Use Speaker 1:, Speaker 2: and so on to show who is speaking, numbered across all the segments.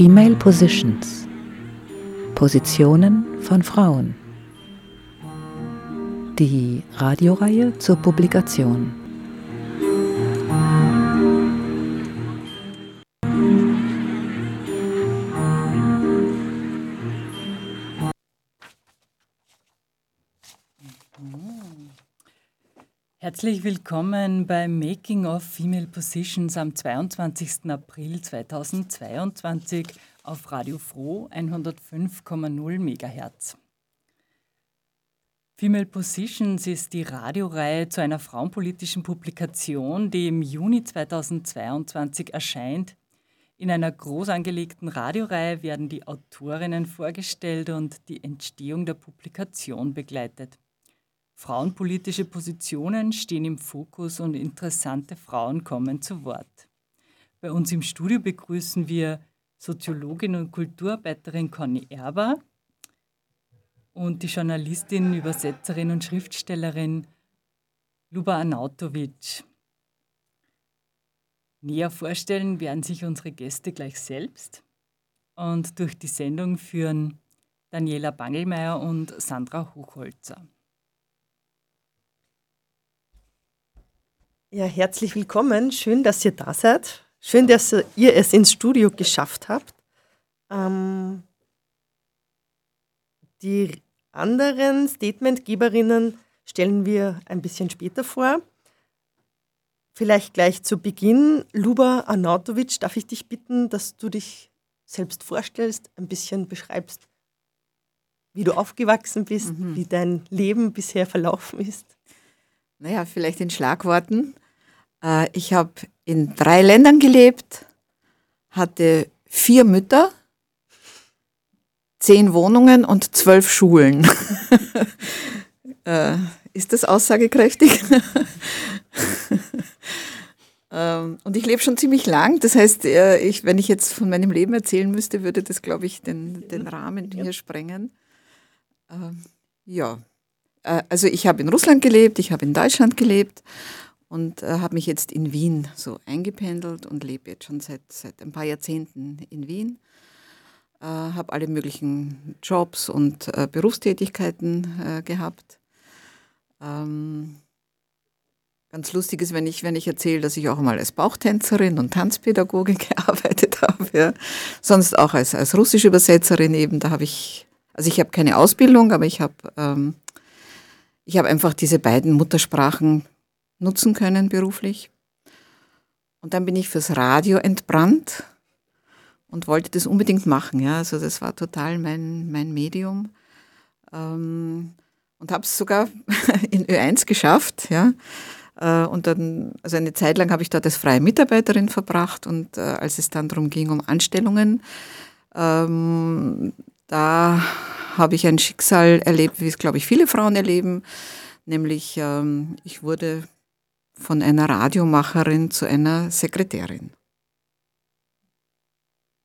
Speaker 1: Female Positions. Positionen von Frauen. Die Radioreihe zur Publikation.
Speaker 2: Herzlich willkommen beim Making of Female Positions am 22. April 2022 auf Radio Froh 105,0 MHz. Female Positions ist die Radioreihe zu einer frauenpolitischen Publikation, die im Juni 2022 erscheint. In einer groß angelegten Radioreihe werden die Autorinnen vorgestellt und die Entstehung der Publikation begleitet. Frauenpolitische Positionen stehen im Fokus und interessante Frauen kommen zu Wort. Bei uns im Studio begrüßen wir Soziologin und Kulturarbeiterin Conny Erber und die Journalistin, Übersetzerin und Schriftstellerin Luba Anautovic. Näher vorstellen werden sich unsere Gäste gleich selbst und durch die Sendung führen Daniela Bangelmeier und Sandra Hochholzer.
Speaker 3: Ja, herzlich willkommen. Schön, dass ihr da seid. Schön, dass ihr es ins Studio geschafft habt. Ähm, die anderen Statementgeberinnen stellen wir ein bisschen später vor. Vielleicht gleich zu Beginn. Luba Arnautovic, darf ich dich bitten, dass du dich selbst vorstellst, ein bisschen beschreibst, wie du aufgewachsen bist, mhm. wie dein Leben bisher verlaufen ist?
Speaker 4: Naja, vielleicht in Schlagworten. Äh, ich habe in drei Ländern gelebt, hatte vier Mütter, zehn Wohnungen und zwölf Schulen. Äh, ist das aussagekräftig? Ähm, und ich lebe schon ziemlich lang. Das heißt, äh, ich, wenn ich jetzt von meinem Leben erzählen müsste, würde das, glaube ich, den, den Rahmen hier sprengen. Ähm, ja, also ich habe in Russland gelebt, ich habe in Deutschland gelebt und äh, habe mich jetzt in Wien so eingependelt und lebe jetzt schon seit, seit ein paar Jahrzehnten in Wien. Äh, habe alle möglichen Jobs und äh, Berufstätigkeiten äh, gehabt. Ähm, ganz lustig ist, wenn ich, wenn ich erzähle, dass ich auch mal als Bauchtänzerin und Tanzpädagoge gearbeitet habe. Ja. Sonst auch als, als russische Übersetzerin eben. Da habe ich, also ich habe keine Ausbildung, aber ich habe ähm, ich habe einfach diese beiden Muttersprachen nutzen können beruflich. Und dann bin ich fürs Radio entbrannt und wollte das unbedingt machen. Ja. Also das war total mein, mein Medium. Ähm, und habe es sogar in Ö1 geschafft. Ja. Äh, und dann, also eine Zeit lang habe ich dort als freie Mitarbeiterin verbracht und äh, als es dann darum ging, um Anstellungen, ähm, da habe ich ein Schicksal erlebt, wie es, glaube ich, viele Frauen erleben. Nämlich, ähm, ich wurde von einer Radiomacherin zu einer Sekretärin.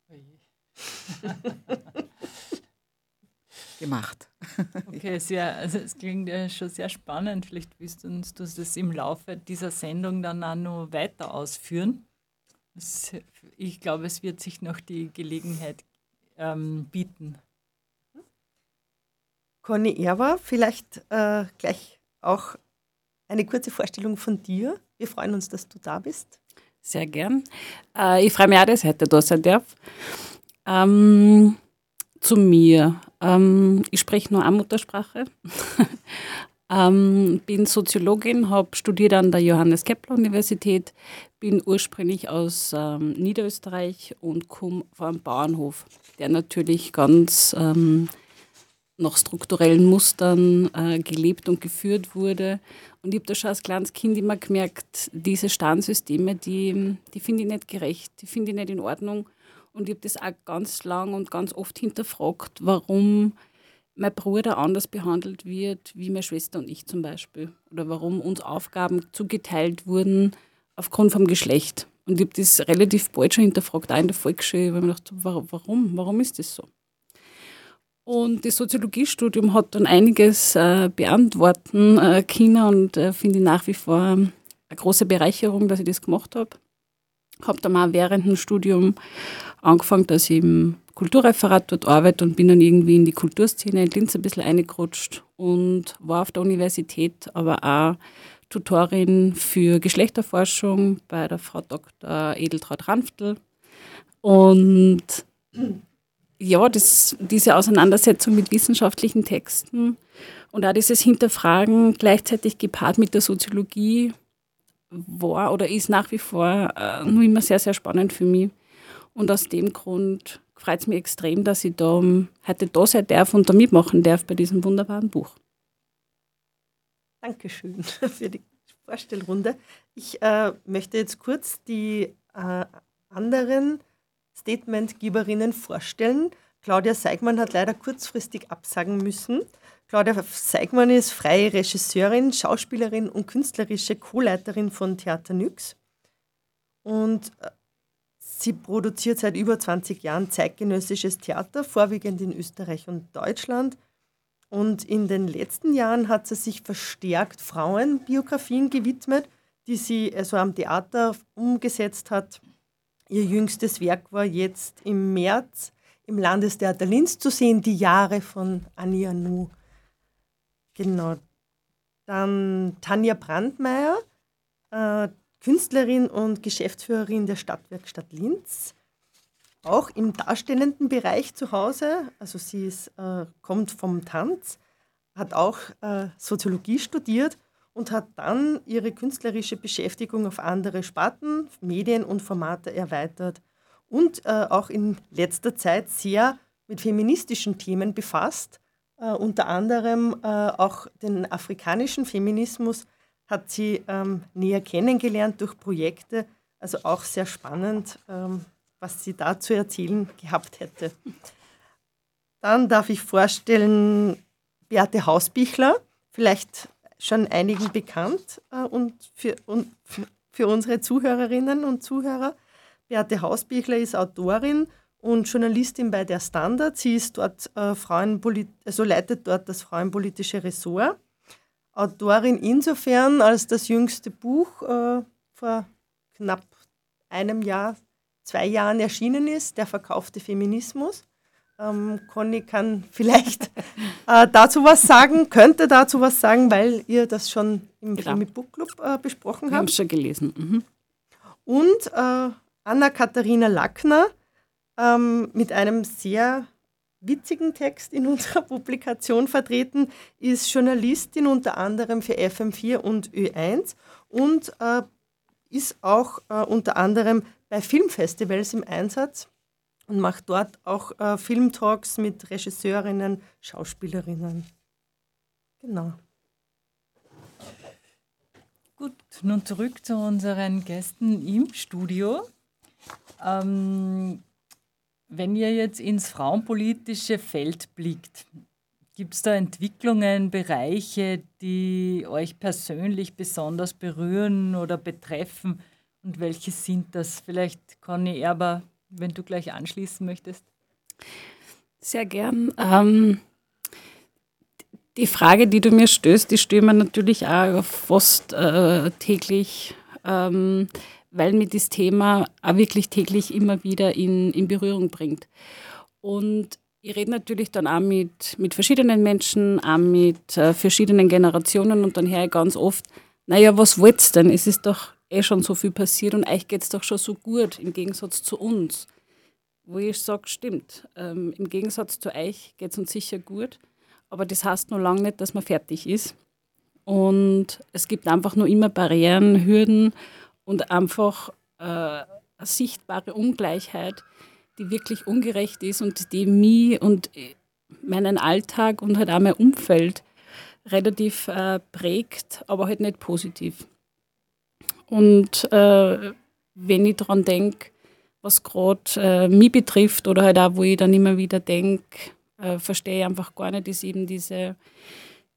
Speaker 4: Gemacht.
Speaker 2: Okay, sehr, also es klingt ja schon sehr spannend. Vielleicht willst du uns das im Laufe dieser Sendung dann auch noch weiter ausführen. Ich glaube, es wird sich noch die Gelegenheit ähm, bieten.
Speaker 3: Conny Erwer, vielleicht äh, gleich auch eine kurze Vorstellung von dir. Wir freuen uns, dass du da bist.
Speaker 5: Sehr gern. Äh, ich freue mich auch, dass ich heute da sein darf. Ähm, zu mir. Ähm, ich spreche nur eine Muttersprache. ähm, bin Soziologin, habe studiert an der Johannes Kepler Universität, bin ursprünglich aus ähm, Niederösterreich und komme einem Bauernhof, der natürlich ganz ähm, nach strukturellen Mustern äh, gelebt und geführt wurde. Und ich habe da schon als kleines Kind immer gemerkt, diese Standsysteme, die, die finde ich nicht gerecht, die finde ich nicht in Ordnung. Und ich habe das auch ganz lang und ganz oft hinterfragt, warum mein Bruder anders behandelt wird wie meine Schwester und ich zum Beispiel. Oder warum uns Aufgaben zugeteilt wurden aufgrund vom Geschlecht. Und ich habe das relativ bald schon hinterfragt, auch in der Volksschule, weil ich mir gedacht warum? Warum ist das so? Und das Soziologiestudium hat dann einiges äh, beantworten äh, können und äh, finde nach wie vor eine große Bereicherung, dass ich das gemacht habe. Habe dann auch während dem Studium angefangen, dass ich im Kulturreferat dort arbeite und bin dann irgendwie in die Kulturszene in Linz ein bisschen eingerutscht und war auf der Universität aber auch Tutorin für Geschlechterforschung bei der Frau Dr. Edeltraut Ranftl. Und ja, das, diese Auseinandersetzung mit wissenschaftlichen Texten und auch dieses Hinterfragen gleichzeitig gepaart mit der Soziologie war oder ist nach wie vor äh, nur immer sehr, sehr spannend für mich. Und aus dem Grund freut es mich extrem, dass ich da heute da sein darf und da mitmachen darf bei diesem wunderbaren Buch.
Speaker 3: Dankeschön für die Vorstellrunde. Ich äh, möchte jetzt kurz die äh, anderen Statementgeberinnen vorstellen. Claudia Seigmann hat leider kurzfristig absagen müssen. Claudia Seigmann ist freie Regisseurin, Schauspielerin und künstlerische Co-Leiterin von Theater Nyx. Und äh, sie produziert seit über 20 Jahren zeitgenössisches Theater, vorwiegend in Österreich und Deutschland. Und in den letzten Jahren hat sie sich verstärkt Frauenbiografien gewidmet, die sie also am Theater umgesetzt hat. Ihr jüngstes Werk war jetzt im März im Landestheater Linz zu sehen, die Jahre von Anja Nu. Genau. Dann Tanja Brandmeier, äh, Künstlerin und Geschäftsführerin der Stadtwerkstatt Linz auch im darstellenden Bereich zu Hause. Also sie ist, äh, kommt vom Tanz, hat auch äh, Soziologie studiert und hat dann ihre künstlerische Beschäftigung auf andere Sparten, Medien und Formate erweitert und äh, auch in letzter Zeit sehr mit feministischen Themen befasst. Äh, unter anderem äh, auch den afrikanischen Feminismus hat sie ähm, näher kennengelernt durch Projekte, also auch sehr spannend. Ähm, was sie da zu erzählen gehabt hätte. Dann darf ich vorstellen Beate Hausbichler, vielleicht schon einigen bekannt äh, und, für, und für unsere Zuhörerinnen und Zuhörer. Beate Hausbichler ist Autorin und Journalistin bei der Standard. Sie ist dort äh, also leitet dort das frauenpolitische Ressort. Autorin insofern, als das jüngste Buch äh, vor knapp einem Jahr zwei Jahren erschienen ist, der verkaufte Feminismus. Ähm, Conny kann vielleicht äh, dazu was sagen, könnte dazu was sagen, weil ihr das schon im genau. Filmi Book Club äh, besprochen habt. Wir
Speaker 5: haben es schon gelesen. Mhm.
Speaker 3: Und äh, Anna-Katharina Lackner ähm, mit einem sehr witzigen Text in unserer Publikation vertreten, ist Journalistin unter anderem für FM4 und Ö1 und äh, ist auch äh, unter anderem bei Filmfestivals im Einsatz und macht dort auch äh, Filmtalks mit Regisseurinnen, Schauspielerinnen. Genau.
Speaker 2: Gut, nun zurück zu unseren Gästen im Studio. Ähm, wenn ihr jetzt ins frauenpolitische Feld blickt, gibt es da Entwicklungen, Bereiche, die euch persönlich besonders berühren oder betreffen? Und welche sind das? Vielleicht, Conny Erber, wenn du gleich anschließen möchtest.
Speaker 5: Sehr gern. Ähm, die Frage, die du mir stößt, die stellen wir natürlich auch fast äh, täglich, ähm, weil mir das Thema auch wirklich täglich immer wieder in, in Berührung bringt. Und ich rede natürlich dann auch mit, mit verschiedenen Menschen, auch mit äh, verschiedenen Generationen und dann höre ich ganz oft, naja, was wollt ihr denn? Es ist doch eh schon so viel passiert und euch geht es doch schon so gut im Gegensatz zu uns. Wo ich sage, stimmt, ähm, im Gegensatz zu euch geht es uns sicher gut, aber das heißt noch lange nicht, dass man fertig ist. Und es gibt einfach nur immer Barrieren, Hürden und einfach äh, eine sichtbare Ungleichheit, die wirklich ungerecht ist und die mich und meinen Alltag und halt auch mein Umfeld relativ äh, prägt, aber halt nicht positiv. Und äh, wenn ich daran denke, was gerade äh, mich betrifft oder halt auch, wo ich dann immer wieder denke, äh, verstehe ich einfach gar nicht, ist eben diese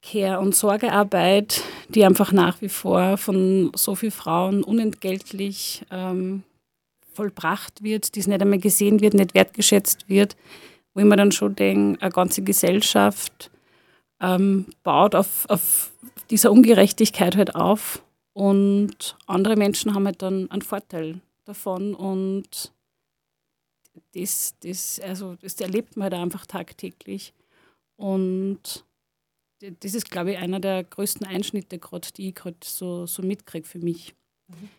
Speaker 5: Care- und Sorgearbeit, die einfach nach wie vor von so vielen Frauen unentgeltlich ähm, vollbracht wird, die es nicht einmal gesehen wird, nicht wertgeschätzt wird, wo ich mir dann schon denke, eine ganze Gesellschaft ähm, baut auf, auf dieser Ungerechtigkeit halt auf und andere Menschen haben halt dann einen Vorteil davon und das, das, also das erlebt man halt einfach tagtäglich. Und das ist, glaube ich, einer der größten Einschnitte, gerade die ich gerade so, so mitkriege für mich. Mhm.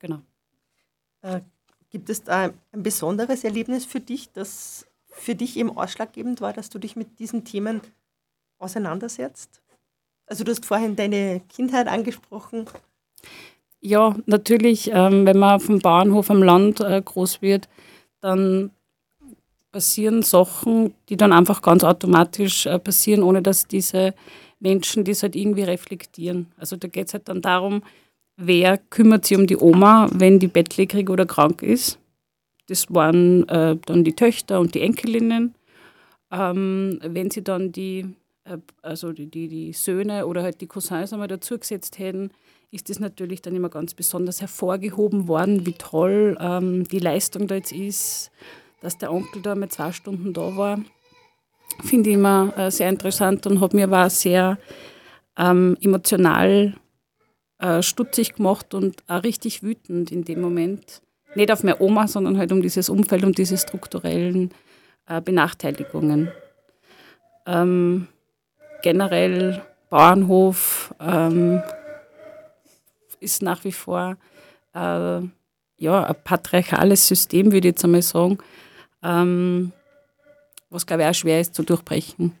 Speaker 5: Genau.
Speaker 3: Äh, gibt es da ein besonderes Erlebnis für dich, das für dich eben ausschlaggebend war, dass du dich mit diesen Themen auseinandersetzt? Also du hast vorhin deine Kindheit angesprochen.
Speaker 5: Ja, natürlich, ähm, wenn man auf dem Bauernhof am Land äh, groß wird, dann passieren Sachen, die dann einfach ganz automatisch äh, passieren, ohne dass diese Menschen das halt irgendwie reflektieren. Also da geht es halt dann darum, wer kümmert sich um die Oma, wenn die bettlägerig oder krank ist. Das waren äh, dann die Töchter und die Enkelinnen. Ähm, wenn sie dann die, also die, die, die, Söhne oder halt die Cousins einmal dazugesetzt hätten, ist das natürlich dann immer ganz besonders hervorgehoben worden, wie toll ähm, die Leistung da jetzt ist, dass der Onkel da mal zwei Stunden da war. Finde ich immer äh, sehr interessant und hat mir aber sehr ähm, emotional äh, stutzig gemacht und auch richtig wütend in dem Moment. Nicht auf meine Oma, sondern halt um dieses Umfeld, um diese strukturellen äh, Benachteiligungen. Ähm, generell Bauernhof, ähm, ist nach wie vor äh, ja, ein patriarchales System, würde ich jetzt einmal sagen, ähm, was, glaube ich, auch schwer ist zu durchbrechen.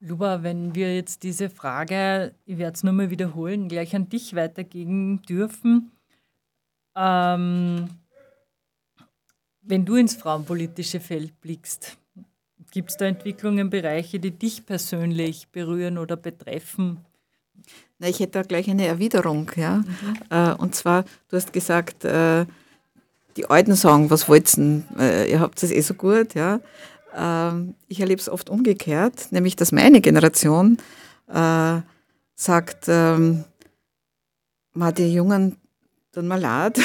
Speaker 2: Luba, wenn wir jetzt diese Frage, ich werde es nur mal wiederholen, gleich an dich weitergeben dürfen. Ähm, wenn du ins frauenpolitische Feld blickst, gibt es da Entwicklungen, Bereiche, die dich persönlich berühren oder betreffen?
Speaker 4: Na, ich hätte da gleich eine Erwiderung. Ja? Mhm. Äh, und zwar, du hast gesagt, äh, die Alten sagen, was wollt ihr? Äh, ihr habt es eh so gut. Ja? Ähm, ich erlebe es oft umgekehrt, nämlich dass meine Generation äh, sagt, ähm, die Jungen tun mir leid,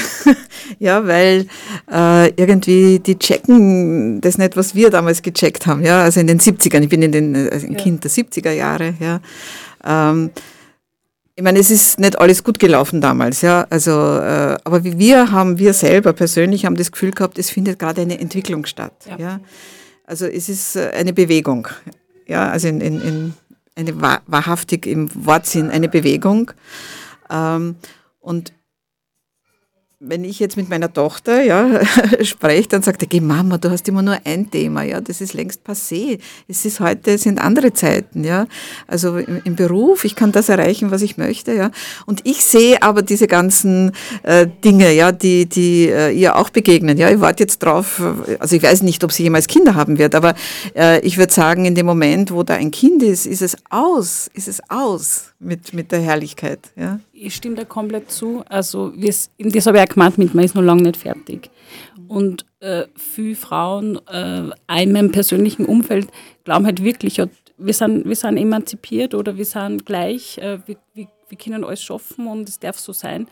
Speaker 4: ja, weil äh, irgendwie die checken das nicht, was wir damals gecheckt haben, ja, also in den 70ern, ich bin in den, also ein ja. Kind der 70er Jahre, ja. Ähm, ich meine, es ist nicht alles gut gelaufen damals, ja. Also, äh, aber wir haben, wir selber persönlich haben das Gefühl gehabt, es findet gerade eine Entwicklung statt, ja. ja? Also es ist äh, eine Bewegung, ja, also in, in, in eine wahrhaftig im Wortsinn eine Bewegung. Ähm, und wenn ich jetzt mit meiner Tochter ja, spreche, dann sagt er, geh Mama, du hast immer nur ein Thema, ja, das ist längst passé. Es ist heute, es sind andere Zeiten, ja. Also im, im, Beruf, ich kann das erreichen, was ich möchte, ja. Und ich sehe aber diese ganzen äh, Dinge, ja, die, die äh, ihr auch begegnen. Ja, ich warte jetzt drauf, also ich weiß nicht, ob sie jemals Kinder haben wird, aber äh, ich würde sagen, in dem Moment, wo da ein Kind ist, ist es aus, ist es aus mit, mit der Herrlichkeit, ja
Speaker 5: ich stimme da komplett zu. Also, das habe ich auch gemeint mit, man ist noch lange nicht fertig. Und äh, viele Frauen äh, in meinem persönlichen Umfeld glauben halt wirklich, wir sind, wir sind emanzipiert oder wir sind gleich, äh, wir, wir, wir können alles schaffen und es darf so sein.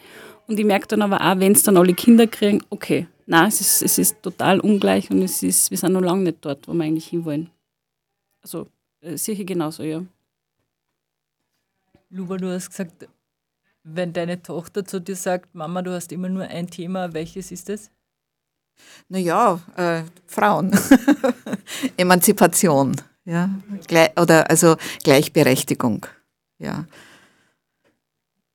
Speaker 5: Und ich merke dann aber auch, wenn es dann alle Kinder kriegen, okay, nein, es ist, es ist total ungleich und es ist, wir sind noch lange nicht dort, wo wir eigentlich hinwollen. Also äh, sicher genauso, ja.
Speaker 2: Luba, du hast gesagt, wenn deine Tochter zu dir sagt, Mama, du hast immer nur ein Thema, welches ist es?
Speaker 4: Naja, äh, Frauen. Emanzipation, ja. oder also Gleichberechtigung, ja.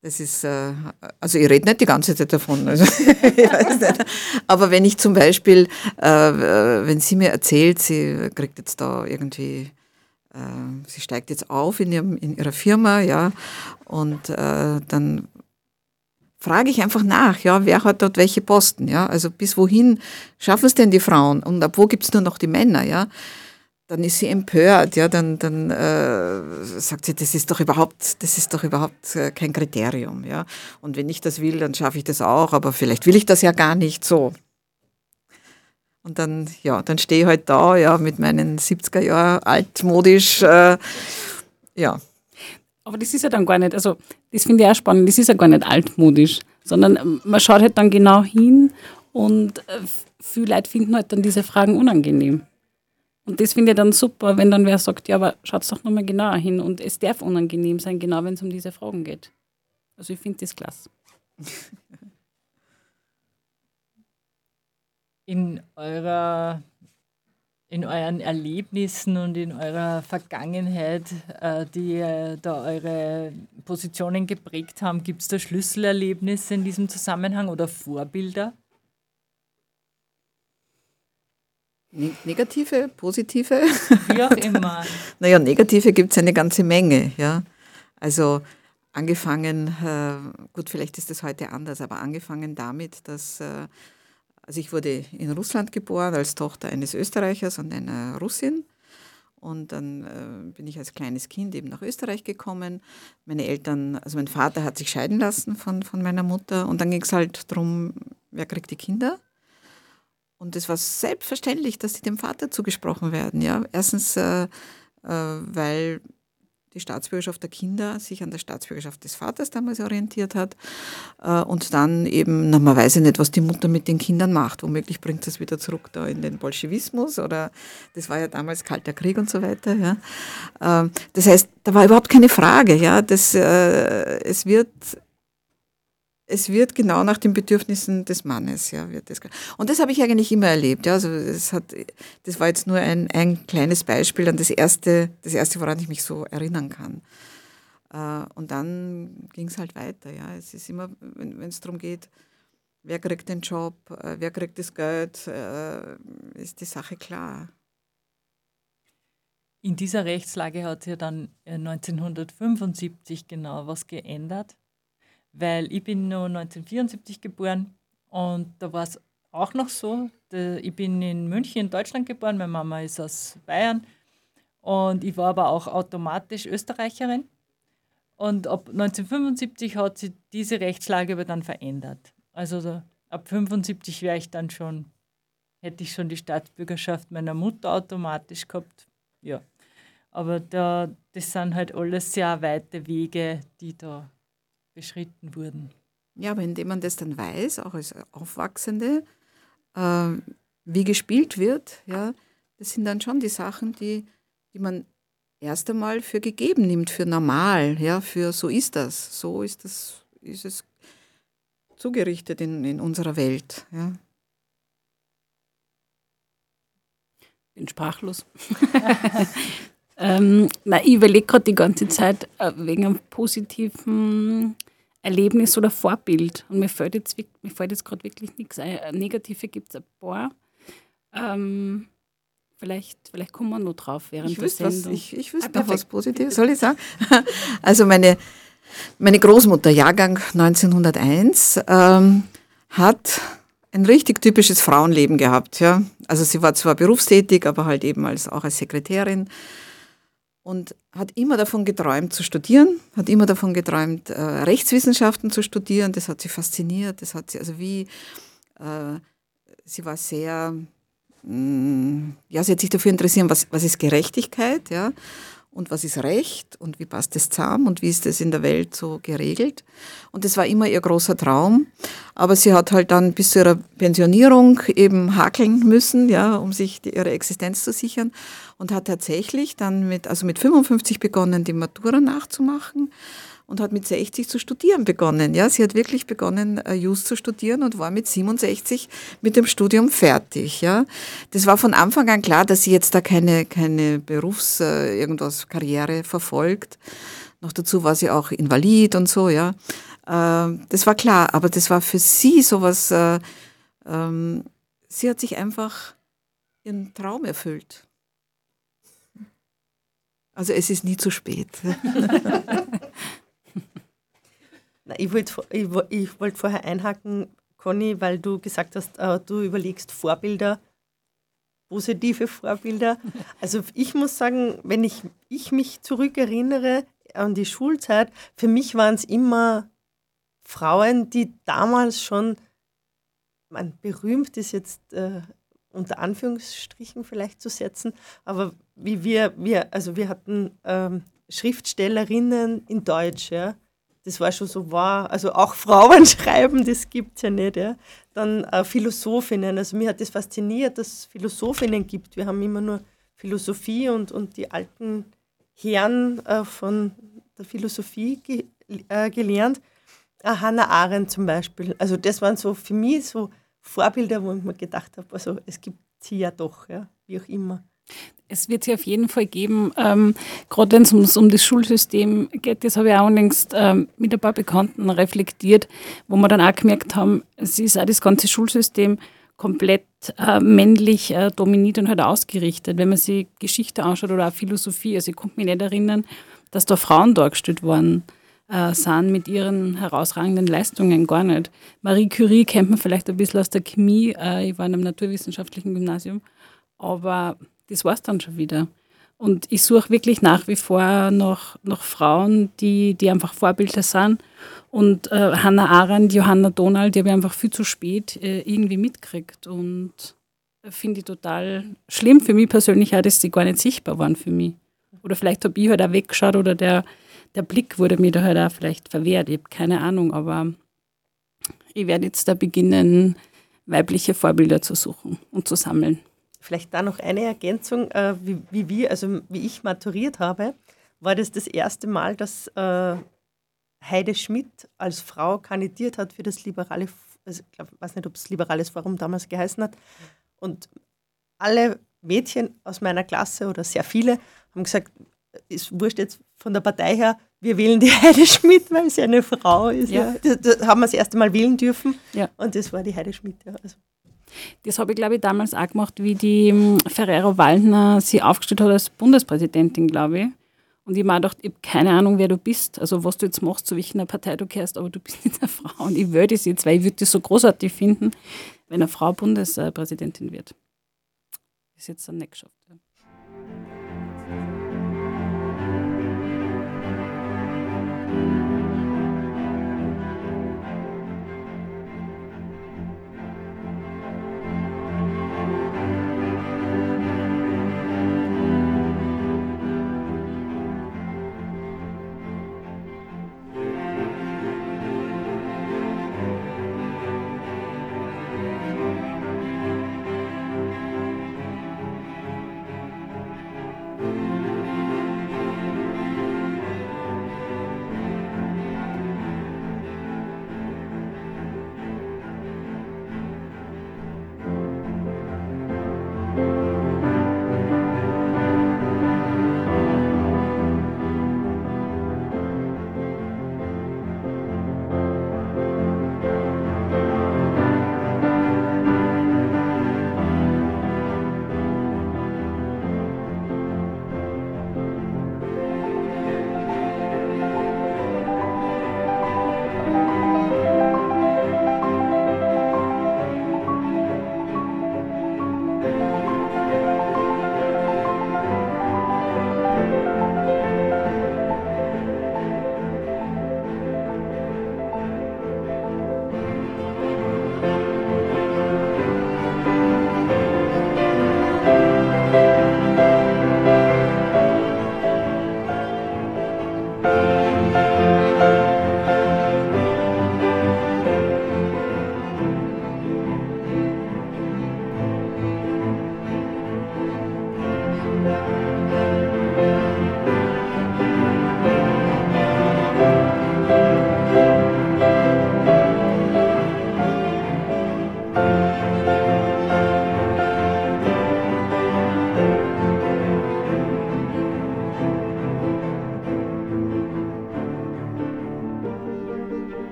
Speaker 4: Das ist, äh, also ich rede nicht die ganze Zeit davon. Also, Aber wenn ich zum Beispiel, äh, wenn sie mir erzählt, sie kriegt jetzt da irgendwie äh, sie steigt jetzt auf in, ihrem, in ihrer Firma, ja, und äh, dann frage ich einfach nach, ja, wer hat dort welche Posten, ja, also bis wohin schaffen es denn die Frauen? Und ab wo gibt es nur noch die Männer, ja, dann ist sie empört, ja, dann, dann äh, sagt sie, das ist doch überhaupt, das ist doch überhaupt äh, kein Kriterium, ja, und wenn ich das will, dann schaffe ich das auch, aber vielleicht will ich das ja gar nicht so, und dann, ja, dann stehe ich halt da, ja, mit meinen 70er Jahren altmodisch, äh, ja.
Speaker 5: Aber das ist ja dann gar nicht, also das finde ich auch spannend, das ist ja gar nicht altmodisch, sondern man schaut halt dann genau hin und äh, viele Leute finden halt dann diese Fragen unangenehm. Und das finde ich dann super, wenn dann wer sagt, ja, aber schaut doch nochmal genauer hin und es darf unangenehm sein, genau wenn es um diese Fragen geht. Also ich finde das klasse.
Speaker 2: In eurer in euren Erlebnissen und in eurer Vergangenheit, äh, die da eure Positionen geprägt haben, gibt es da Schlüsselerlebnisse in diesem Zusammenhang oder Vorbilder?
Speaker 4: Negative, positive?
Speaker 2: Wie auch immer.
Speaker 4: naja, negative gibt es eine ganze Menge. Ja. Also angefangen, äh, gut, vielleicht ist das heute anders, aber angefangen damit, dass, äh, also ich wurde in Russland geboren als Tochter eines Österreichers und einer Russin. Und dann äh, bin ich als kleines Kind eben nach Österreich gekommen. Meine Eltern, also mein Vater hat sich scheiden lassen von, von meiner Mutter. Und dann ging es halt darum, wer kriegt die Kinder. Und es war selbstverständlich, dass sie dem Vater zugesprochen werden. Ja? Erstens, äh, äh, weil die Staatsbürgerschaft der Kinder sich an der Staatsbürgerschaft des Vaters damals orientiert hat. Äh, und dann eben, na, man weiß ja nicht, was die Mutter mit den Kindern macht. Womöglich bringt es wieder zurück da in den Bolschewismus oder das war ja damals Kalter Krieg und so weiter. Ja. Äh, das heißt, da war überhaupt keine Frage. Ja. Das, äh, es wird es wird genau nach den Bedürfnissen des Mannes, ja, wird das. Und das habe ich eigentlich immer erlebt, ja. Also es hat, das war jetzt nur ein, ein kleines Beispiel an das erste, das erste, woran ich mich so erinnern kann. Äh, und dann ging es halt weiter, ja. Es ist immer, wenn es darum geht, wer kriegt den Job, äh, wer kriegt das Geld, äh, ist die Sache klar.
Speaker 2: In dieser Rechtslage hat sich dann 1975 genau was geändert weil ich bin nur 1974 geboren und da war es auch noch so. Ich bin in München in Deutschland geboren, meine Mama ist aus Bayern und ich war aber auch automatisch Österreicherin. Und ab 1975 hat sich diese Rechtslage aber dann verändert. Also ab 75 wäre ich dann schon, hätte ich schon die Staatsbürgerschaft meiner Mutter automatisch gehabt. Ja. Aber da, das sind halt alles sehr weite Wege, die da beschritten wurden.
Speaker 4: Ja, aber indem man das dann weiß, auch als Aufwachsende, äh, wie gespielt wird, ja, das sind dann schon die Sachen, die, die man erst einmal für gegeben nimmt, für normal, ja, für so ist das, so ist das, ist es zugerichtet in, in unserer Welt. Ja.
Speaker 5: Bin sprachlos. ähm, na, ich überlege gerade die ganze Zeit äh, wegen einem positiven Erlebnis oder Vorbild. Und mir fällt jetzt, mir fällt jetzt gerade wirklich nichts ein. Negative gibt es ein paar. Ähm, vielleicht, vielleicht kommen wir noch drauf während
Speaker 4: ich
Speaker 5: der
Speaker 4: Sendung. Was, ich ich wüsste ah, was Positives, soll ich sagen? Also meine, meine Großmutter, Jahrgang 1901, ähm, hat ein richtig typisches Frauenleben gehabt. Ja? Also sie war zwar berufstätig, aber halt eben als, auch als Sekretärin und hat immer davon geträumt zu studieren, hat immer davon geträumt, äh, Rechtswissenschaften zu studieren. Das hat sie fasziniert. Das hat sie, also wie, äh, sie war sehr, mh, mm, ja, sie hat sich dafür interessiert, was, was ist Gerechtigkeit, ja und was ist Recht und wie passt das zusammen und wie ist das in der Welt so geregelt. Und das war immer ihr großer Traum. Aber sie hat halt dann bis zu ihrer Pensionierung eben hakeln müssen, ja, um sich die, ihre Existenz zu sichern und hat tatsächlich dann mit, also mit 55 begonnen, die Matura nachzumachen und hat mit 60 zu studieren begonnen. Ja, sie hat wirklich begonnen, äh, Jus zu studieren und war mit 67 mit dem Studium fertig. Ja, das war von Anfang an klar, dass sie jetzt da keine, keine Berufs-, äh, irgendwas, Karriere verfolgt. Noch dazu war sie auch invalid und so, ja. Äh, das war klar, aber das war für sie sowas, äh, ähm, sie hat sich einfach ihren Traum erfüllt. Also es ist nie zu spät.
Speaker 3: ich wollte ich, ich wollt vorher einhaken, Conny, weil du gesagt hast, äh, du überlegst Vorbilder, positive Vorbilder. Also ich muss sagen, wenn ich, ich mich zurückerinnere an die Schulzeit, für mich waren es immer Frauen, die damals schon, man berühmt ist jetzt äh, unter Anführungsstrichen vielleicht zu setzen, aber wie wir, wir also wir hatten ähm, Schriftstellerinnen in Deutsch, ja, das war schon so wahr. Also auch Frauen schreiben, das gibt es ja nicht. Ja. Dann äh, Philosophinnen. Also mir hat das fasziniert, dass es Philosophinnen gibt. Wir haben immer nur Philosophie und, und die alten Herren äh, von der Philosophie ge äh, gelernt. Ah, Hannah Arendt zum Beispiel. Also das waren so für mich so Vorbilder, wo ich mir gedacht habe, also es gibt sie ja doch, ja, wie auch immer.
Speaker 5: Es wird sie auf jeden Fall geben, ähm, gerade wenn es um das Schulsystem geht, das habe ich auch längst ähm, mit ein paar Bekannten reflektiert, wo wir dann auch gemerkt haben, es ist auch das ganze Schulsystem komplett äh, männlich äh, dominiert und halt ausgerichtet. Wenn man sich Geschichte anschaut oder auch Philosophie, also ich konnte mich nicht erinnern, dass da Frauen dargestellt worden äh, sind mit ihren herausragenden Leistungen gar nicht. Marie Curie kennt man vielleicht ein bisschen aus der Chemie, äh, ich war in einem naturwissenschaftlichen Gymnasium, aber das war es dann schon wieder. Und ich suche wirklich nach wie vor noch, noch Frauen, die, die einfach Vorbilder sind. Und äh, Hannah Arendt, Johanna Donald, die habe ich einfach viel zu spät äh, irgendwie mitgekriegt. Und finde ich total schlimm für mich persönlich auch, dass sie gar nicht sichtbar waren für mich. Oder vielleicht habe ich halt auch weggeschaut oder der, der Blick wurde mir da halt auch vielleicht verwehrt. Ich habe keine Ahnung, aber ich werde jetzt da beginnen, weibliche Vorbilder zu suchen und zu sammeln.
Speaker 3: Vielleicht da noch eine Ergänzung, äh, wie, wie wir, also wie ich maturiert habe, war das das erste Mal, dass äh, Heide Schmidt als Frau kandidiert hat für das liberale, also ich glaub, weiß nicht, ob es liberales Forum damals geheißen hat. Und alle Mädchen aus meiner Klasse oder sehr viele haben gesagt, ist wurscht jetzt von der Partei her, wir wählen die Heide Schmidt, weil sie eine Frau ist. Ja. ja. Das, das haben wir das erste Mal wählen dürfen ja. und das war die Heide Schmidt. Ja. Also.
Speaker 5: Das habe ich, glaube ich, damals auch gemacht, wie die ähm, Ferrero Waldner sie aufgestellt hat als Bundespräsidentin, glaube ich. Und ich mir gedacht, ich habe keine Ahnung, wer du bist, also was du jetzt machst, zu welcher Partei du gehörst, aber du bist jetzt eine Frau und ich würde das jetzt, weil ich würde das so großartig finden, wenn eine Frau Bundespräsidentin wird. Das ist jetzt dann nicht geschafft. Ja.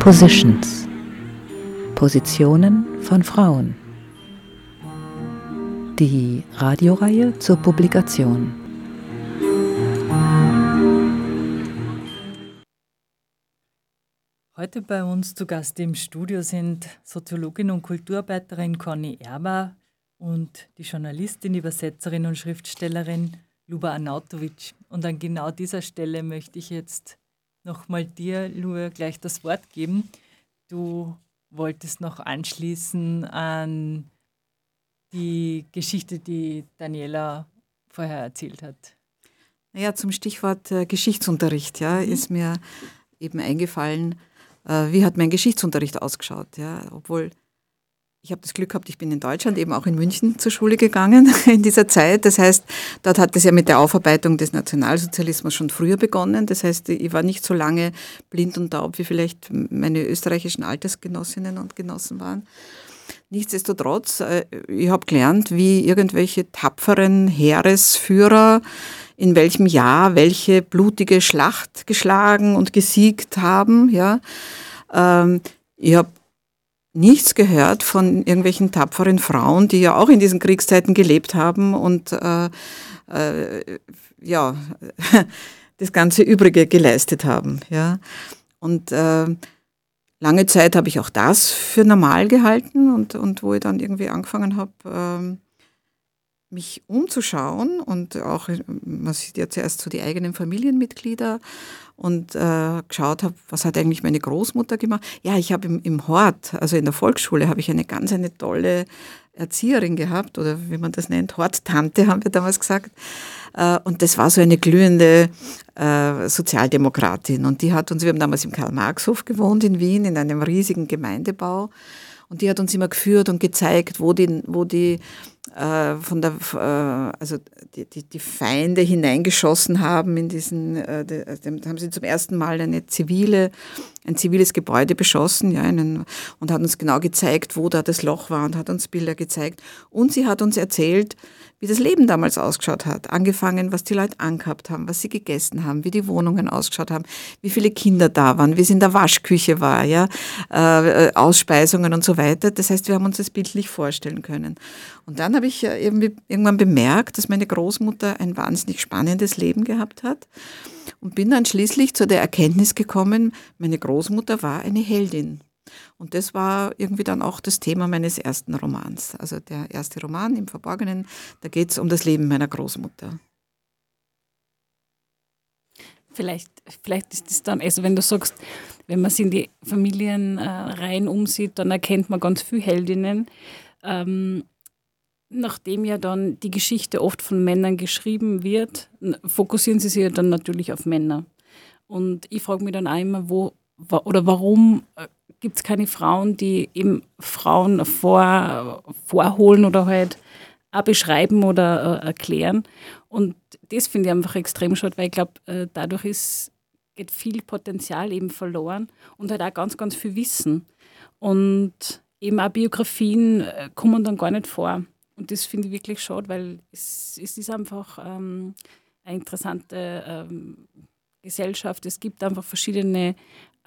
Speaker 1: Positions. Positionen von Frauen. Die Radioreihe zur Publikation.
Speaker 2: Heute bei uns zu Gast im Studio sind Soziologin und Kulturarbeiterin Conny Erber und die Journalistin, Übersetzerin und Schriftstellerin Luba Anautovic. Und an genau dieser Stelle möchte ich jetzt nochmal dir, Luba, gleich das Wort geben. Du wolltest noch anschließen an die Geschichte, die Daniela vorher erzählt hat.
Speaker 4: Naja, zum Stichwort äh, Geschichtsunterricht, ja, mhm. ist mir eben eingefallen, äh, wie hat mein Geschichtsunterricht ausgeschaut, ja, obwohl ich habe das Glück gehabt, ich bin in Deutschland, eben auch in München zur Schule gegangen in dieser Zeit. Das heißt, dort hat es ja mit der Aufarbeitung des Nationalsozialismus schon früher begonnen. Das heißt, ich war nicht so lange blind und taub, wie vielleicht meine österreichischen Altersgenossinnen und Genossen waren. Nichtsdestotrotz, äh, ich habe gelernt, wie irgendwelche tapferen Heeresführer in welchem Jahr welche blutige Schlacht geschlagen und gesiegt haben. Ja. Ähm, ich habe nichts gehört von irgendwelchen tapferen Frauen, die ja auch in diesen Kriegszeiten gelebt haben und äh, äh, ja, das ganze Übrige geleistet haben. Ja. Und äh, lange Zeit habe ich auch das für normal gehalten und, und wo ich dann irgendwie angefangen habe, ähm, mich umzuschauen und auch, man sieht ja zuerst so die eigenen Familienmitglieder und äh, geschaut habe, was hat eigentlich meine Großmutter gemacht. Ja, ich habe im, im Hort, also in der Volksschule, habe ich eine ganz eine tolle Erzieherin gehabt oder wie man das nennt, Horttante haben wir damals gesagt. Äh, und das war so eine glühende äh, Sozialdemokratin und die hat uns, wir haben damals im Karl-Marx-Hof gewohnt in Wien, in einem riesigen Gemeindebau und die hat uns immer geführt und gezeigt, wo die, wo die äh, von der, äh, also die, die, die, Feinde hineingeschossen haben in diesen, äh, de, haben sie zum ersten Mal eine zivile, ein ziviles Gebäude beschossen, ja, einen, und hat uns genau gezeigt, wo da das Loch war und hat uns Bilder gezeigt. Und sie hat uns erzählt, wie das Leben damals ausgeschaut hat. Angefangen, was die Leute angehabt haben, was sie gegessen haben, wie die Wohnungen ausgeschaut haben, wie viele Kinder da waren, wie es in der Waschküche war, ja, äh, Ausspeisungen und so weiter. Das heißt, wir haben uns das bildlich vorstellen können. Und dann habe ich irgendwann bemerkt, dass meine Großmutter ein wahnsinnig spannendes Leben gehabt hat und bin dann schließlich zu der Erkenntnis gekommen, meine Großmutter war eine Heldin. Und das war irgendwie dann auch das Thema meines ersten Romans. Also der erste Roman im Verborgenen, da geht es um das Leben meiner Großmutter.
Speaker 5: Vielleicht, vielleicht ist es dann, also wenn du sagst, wenn man sich in die Familienreihen äh, umsieht, dann erkennt man ganz viele Heldinnen. Ähm, nachdem ja dann die Geschichte oft von Männern geschrieben wird, fokussieren sie sich ja dann natürlich auf Männer. Und ich frage mich dann auch immer, wo oder warum äh, gibt es keine Frauen, die eben Frauen vor, vorholen oder halt auch beschreiben oder äh, erklären. Und das finde ich einfach extrem schade, weil ich glaube, äh, dadurch ist, geht viel Potenzial eben verloren und halt auch ganz, ganz viel Wissen. Und eben auch Biografien äh, kommen dann gar nicht vor. Und das finde ich wirklich schade, weil es, es ist einfach ähm, eine interessante ähm, Gesellschaft. Es gibt einfach verschiedene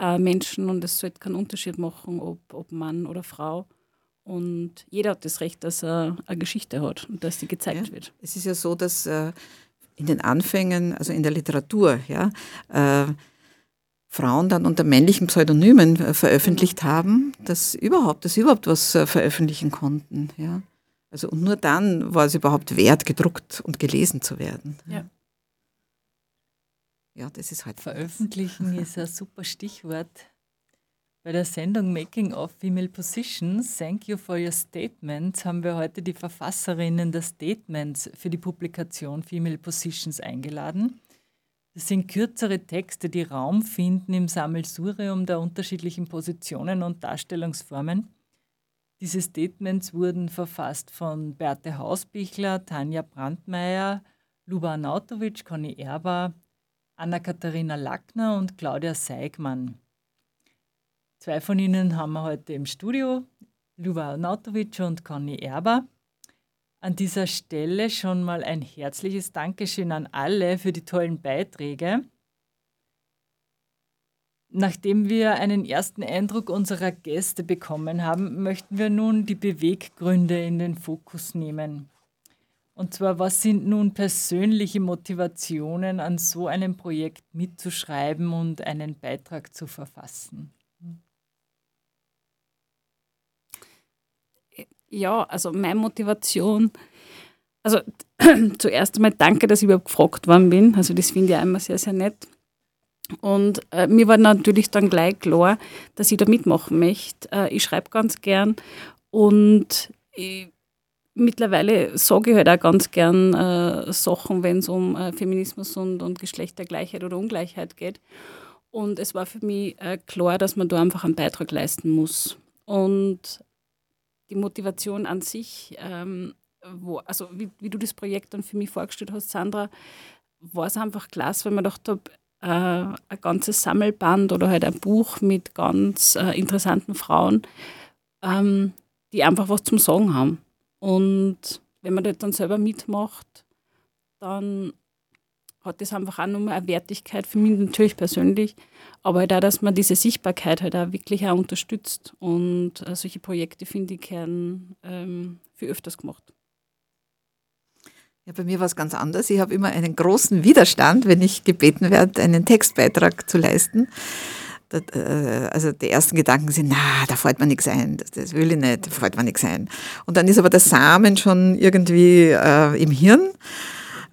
Speaker 5: äh, Menschen und es sollte keinen Unterschied machen, ob, ob Mann oder Frau. Und jeder hat das Recht, dass er eine Geschichte hat und dass sie gezeigt
Speaker 4: ja,
Speaker 5: wird.
Speaker 4: Es ist ja so, dass äh, in den Anfängen, also in der Literatur, ja, äh, Frauen dann unter männlichen Pseudonymen äh, veröffentlicht genau. haben, dass überhaupt, dass sie überhaupt was äh, veröffentlichen konnten. Ja. Also und nur dann war es überhaupt wert, gedruckt und gelesen zu werden.
Speaker 5: Ja.
Speaker 2: Ja, das ist halt. Veröffentlichen ist ein super Stichwort. Bei der Sendung Making of Female Positions, Thank you for your statements, haben wir heute die Verfasserinnen der Statements für die Publikation Female Positions eingeladen. Das sind kürzere Texte, die Raum finden im Sammelsurium der unterschiedlichen Positionen und Darstellungsformen. Diese Statements wurden verfasst von Berthe Hausbichler, Tanja Brandmeier, Luba Nautovic, Conny Erber, Anna-Katharina Lackner und Claudia Seigmann. Zwei von ihnen haben wir heute im Studio, Luba Nautovic und Conny Erber. An dieser Stelle schon mal ein herzliches Dankeschön an alle für die tollen Beiträge. Nachdem wir einen ersten Eindruck unserer Gäste bekommen haben, möchten wir nun die Beweggründe in den Fokus nehmen. Und zwar, was sind nun persönliche Motivationen, an so einem Projekt mitzuschreiben und einen Beitrag zu verfassen?
Speaker 5: Ja, also meine Motivation, also zuerst einmal danke, dass ich überhaupt gefragt worden bin. Also das finde ich immer sehr, sehr nett. Und äh, mir war natürlich dann gleich klar, dass ich da mitmachen möchte. Äh, ich schreibe ganz gern und ich, mittlerweile sage ich halt auch ganz gern äh, Sachen, wenn es um äh, Feminismus und, und Geschlechtergleichheit oder Ungleichheit geht. Und es war für mich äh, klar, dass man da einfach einen Beitrag leisten muss. Und die Motivation an sich, ähm, wo, also wie, wie, du das Projekt dann für mich vorgestellt hast, Sandra, war es einfach klasse, weil man dachte, äh, ein ganzes Sammelband oder halt ein Buch mit ganz äh, interessanten Frauen, ähm, die einfach was zum Sagen haben. Und wenn man das dann selber mitmacht, dann hat das einfach auch nochmal eine Wertigkeit für mich natürlich persönlich, aber halt auch, dass man diese Sichtbarkeit halt auch wirklich auch unterstützt. Und äh, solche Projekte, finde ich, werden ähm, viel öfters gemacht.
Speaker 4: Ja, bei mir war es ganz anders. Ich habe immer einen großen Widerstand, wenn ich gebeten werde, einen Textbeitrag zu leisten. Äh, also die ersten Gedanken sind, na, da fällt mir nichts ein, das, das, will ich nicht, da fällt mir nichts ein. Und dann ist aber der Samen schon irgendwie äh, im Hirn.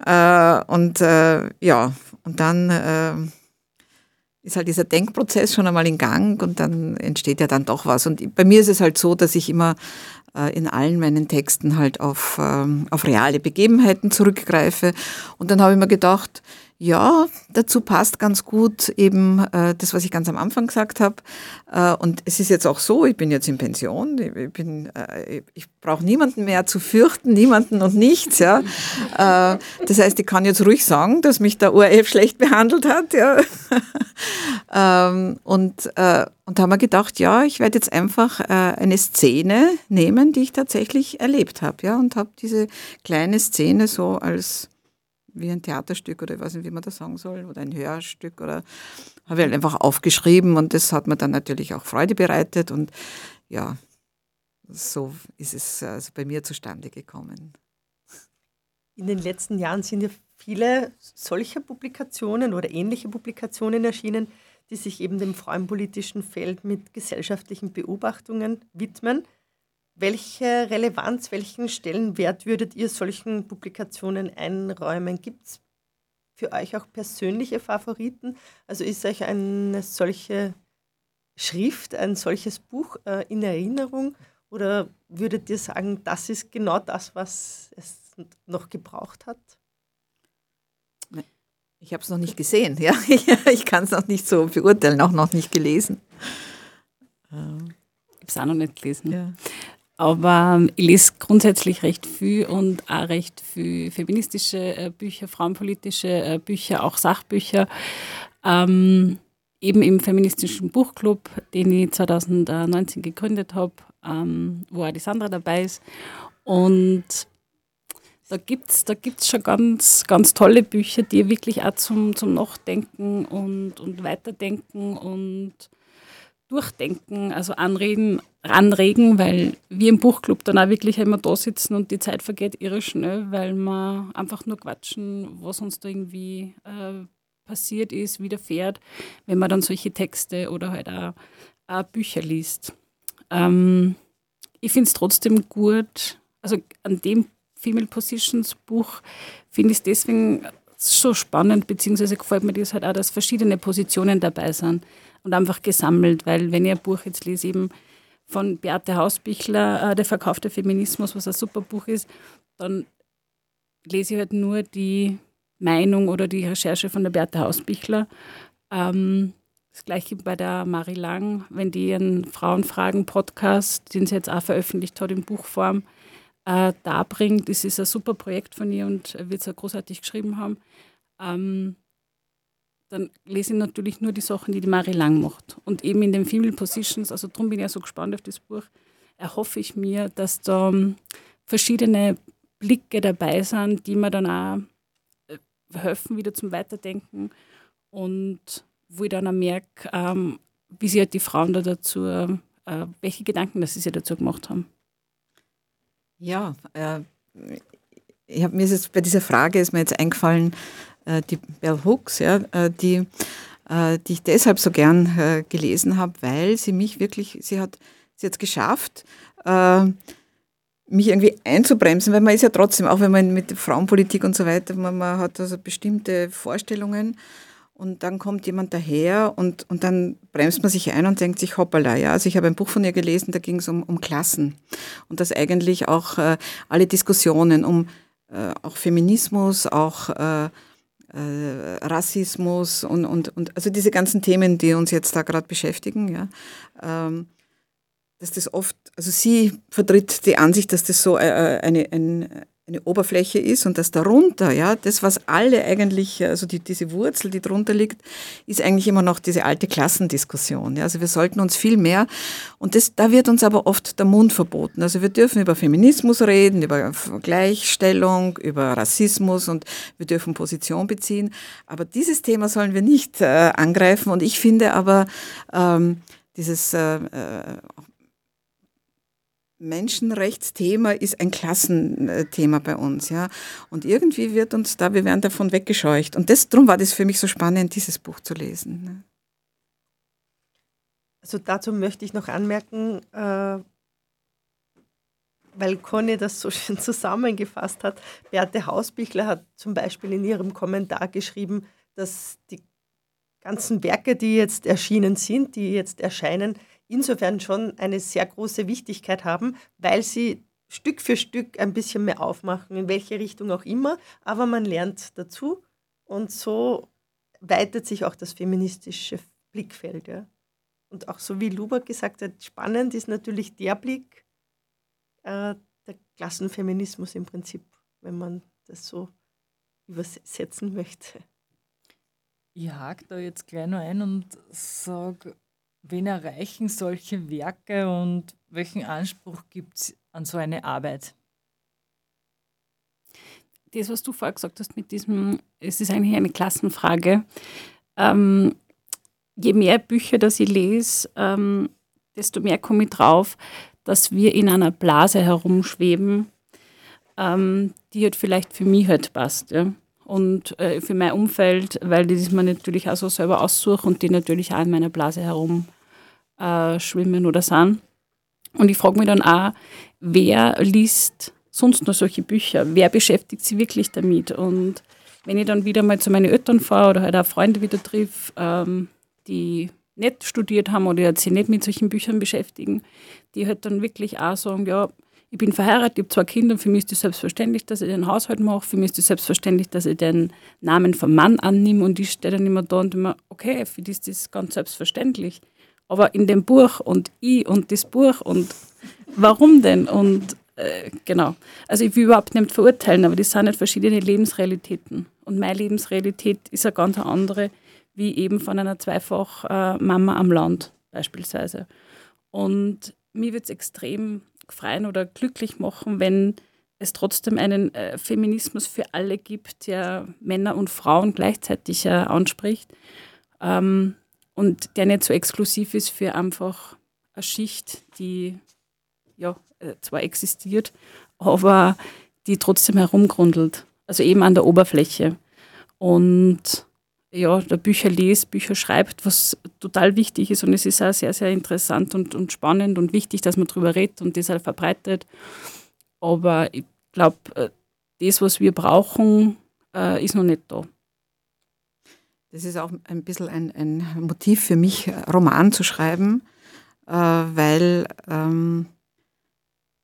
Speaker 4: Äh, und äh, ja, und dann äh, ist halt dieser Denkprozess schon einmal in Gang und dann entsteht ja dann doch was. Und bei mir ist es halt so, dass ich immer äh, in allen meinen Texten halt auf, ähm, auf reale Begebenheiten zurückgreife. Und dann habe ich mir gedacht, ja, dazu passt ganz gut eben äh, das, was ich ganz am Anfang gesagt habe. Äh, und es ist jetzt auch so, ich bin jetzt in Pension, ich, bin, äh, ich brauche niemanden mehr zu fürchten, niemanden und nichts. Ja. Äh, das heißt, ich kann jetzt ruhig sagen, dass mich der ORF schlecht behandelt hat. Ja. ähm, und, äh, und da haben wir gedacht, ja, ich werde jetzt einfach äh, eine Szene nehmen, die ich tatsächlich erlebt habe. Ja, und habe diese kleine Szene so als wie ein Theaterstück oder ich weiß nicht, wie man das sagen soll, oder ein Hörstück oder habe ich halt einfach aufgeschrieben und das hat mir dann natürlich auch Freude bereitet und ja, so ist es also bei mir zustande gekommen.
Speaker 3: In den letzten Jahren sind ja viele solcher Publikationen oder ähnliche Publikationen erschienen, die sich eben dem frauenpolitischen Feld mit gesellschaftlichen Beobachtungen widmen. Welche Relevanz, welchen Stellenwert würdet ihr solchen Publikationen einräumen? Gibt es für euch auch persönliche Favoriten? Also ist euch eine solche Schrift, ein solches Buch äh, in Erinnerung? Oder würdet ihr sagen, das ist genau das, was es noch gebraucht hat?
Speaker 4: Ich habe es noch nicht gesehen, ja. Ich kann es noch nicht so beurteilen, auch noch nicht gelesen.
Speaker 5: Ich habe es auch noch nicht gelesen. Ja. Aber ich lese grundsätzlich recht viel und auch recht viel feministische äh, Bücher, frauenpolitische äh, Bücher, auch Sachbücher. Ähm, eben im feministischen Buchclub, den ich 2019 gegründet habe, ähm, wo auch die Sandra dabei ist. Und da gibt es da gibt's schon ganz, ganz tolle Bücher, die wirklich auch zum, zum Nachdenken und, und Weiterdenken und Durchdenken, also anreden, anregen, weil wir im Buchclub dann auch wirklich immer da sitzen und die Zeit vergeht irre schnell, weil wir einfach nur quatschen, was uns da irgendwie äh, passiert ist, widerfährt, wenn man dann solche Texte oder halt auch, auch Bücher liest. Ähm, ich finde es trotzdem gut, also an dem Female Positions Buch finde ich es deswegen so spannend, beziehungsweise gefällt mir das halt auch, dass verschiedene Positionen dabei sind und einfach gesammelt, weil wenn ich ein Buch jetzt lese, eben von Beate Hausbichler, äh, Der verkaufte Feminismus, was ein super Buch ist, dann lese ich halt nur die Meinung oder die Recherche von der Beate Hausbichler. Ähm, das gleiche bei der Marie Lang, wenn die ihren Frauenfragen-Podcast, den sie jetzt auch veröffentlicht hat in Buchform, äh, darbringt. Das ist ein super Projekt von ihr und wird es großartig geschrieben haben. Ähm, dann lese ich natürlich nur die Sachen, die die Marie Lang macht. Und eben in den Female Positions, also darum bin ich ja so gespannt auf das Buch, erhoffe ich mir, dass da ähm, verschiedene Blicke dabei sind, die mir dann auch äh, helfen, wieder zum Weiterdenken und wo ich dann auch merke, ähm, wie sich halt die Frauen da dazu, äh, welche Gedanken dass sie sich dazu gemacht haben.
Speaker 4: Ja, äh, ich hab, mir ist jetzt bei dieser Frage ist mir jetzt eingefallen, die Bell Hooks, ja, äh, die, äh, die ich deshalb so gern äh, gelesen habe, weil sie mich wirklich, sie hat es jetzt geschafft, äh, mich irgendwie einzubremsen, weil man ist ja trotzdem, auch wenn man mit Frauenpolitik und so weiter, man, man hat also bestimmte Vorstellungen und dann kommt jemand daher und, und dann bremst man sich ein und denkt sich, hoppala, ja. Also ich habe ein Buch von ihr gelesen, da ging es um, um Klassen und dass eigentlich auch äh, alle Diskussionen um äh, auch Feminismus, auch äh, äh, Rassismus und, und, und also diese ganzen Themen, die uns jetzt da gerade beschäftigen, ja, ähm, dass das oft, also sie vertritt die Ansicht, dass das so äh, äh, eine, ein, eine Oberfläche ist und dass darunter, ja, das, was alle eigentlich, also die, diese Wurzel, die drunter liegt, ist eigentlich immer noch diese alte Klassendiskussion. Ja. Also wir sollten uns viel mehr, und das, da wird uns aber oft der Mund verboten. Also wir dürfen über Feminismus reden, über Gleichstellung, über Rassismus und wir dürfen Position beziehen. Aber dieses Thema sollen wir nicht äh, angreifen. Und ich finde aber, ähm, dieses äh, äh Menschenrechtsthema ist ein Klassenthema bei uns, ja. Und irgendwie wird uns da, wir werden davon weggescheucht. Und das, darum war das für mich so spannend, dieses Buch zu lesen. Ne.
Speaker 3: Also dazu möchte ich noch anmerken, äh, weil Conny das so schön zusammengefasst hat. Beate Hausbichler hat zum Beispiel in ihrem Kommentar geschrieben, dass die ganzen Werke, die jetzt erschienen sind, die jetzt erscheinen, insofern schon eine sehr große Wichtigkeit haben, weil sie Stück für Stück ein bisschen mehr aufmachen, in welche Richtung auch immer, aber man lernt dazu und so weitet sich auch das feministische Blickfeld. Ja. Und auch so wie Luber gesagt hat, spannend ist natürlich der Blick, äh, der Klassenfeminismus im Prinzip, wenn man das so übersetzen möchte.
Speaker 2: Ich hake da jetzt gleich noch ein und sage, Wen erreichen solche Werke und welchen Anspruch gibt es an so eine Arbeit?
Speaker 5: Das, was du vorher gesagt hast mit diesem, es ist eigentlich eine Klassenfrage. Ähm, je mehr Bücher, das ich lese, ähm, desto mehr komme ich drauf, dass wir in einer Blase herumschweben, ähm, die halt vielleicht für mich halt passt. Ja? Und äh, für mein Umfeld, weil die das mir natürlich auch so selber aussuche und die natürlich auch in meiner Blase herum äh, schwimmen oder sind. Und ich frage mich dann auch, wer liest sonst noch solche Bücher? Wer beschäftigt sich wirklich damit? Und wenn ich dann wieder mal zu meinen Eltern fahre oder halt auch Freunde wieder triff, ähm, die nicht studiert haben oder sich nicht mit solchen Büchern beschäftigen, die halt dann wirklich auch sagen, ja, ich bin verheiratet, ich habe zwei Kinder, für mich ist es selbstverständlich, dass ich den Haushalt mache, für mich ist es selbstverständlich, dass ich den Namen vom Mann annehme und ich stehe dann immer da und immer, okay, für die ist das ganz selbstverständlich. Aber in dem Buch und ich und das Buch und warum denn? Und äh, genau. Also ich will überhaupt nicht verurteilen, aber das sind nicht verschiedene Lebensrealitäten. Und meine Lebensrealität ist eine ganz andere, wie eben von einer zweifach äh, Mama am Land beispielsweise. Und mir wird es extrem freuen oder glücklich machen, wenn es trotzdem einen äh, Feminismus für alle gibt, der Männer und Frauen gleichzeitig äh, anspricht ähm, und der nicht so exklusiv ist für einfach eine Schicht, die ja äh, zwar existiert, aber die trotzdem herumgrundelt, also eben an der Oberfläche. Und ja, der Bücher liest, Bücher schreibt, was total wichtig ist und es ist auch sehr, sehr interessant und, und spannend und wichtig, dass man darüber redet und das halt verbreitet. Aber ich glaube, äh, das, was wir brauchen, äh, ist noch nicht da.
Speaker 4: Das ist auch ein bisschen ein, ein Motiv für mich, Roman zu schreiben, äh, weil, ähm,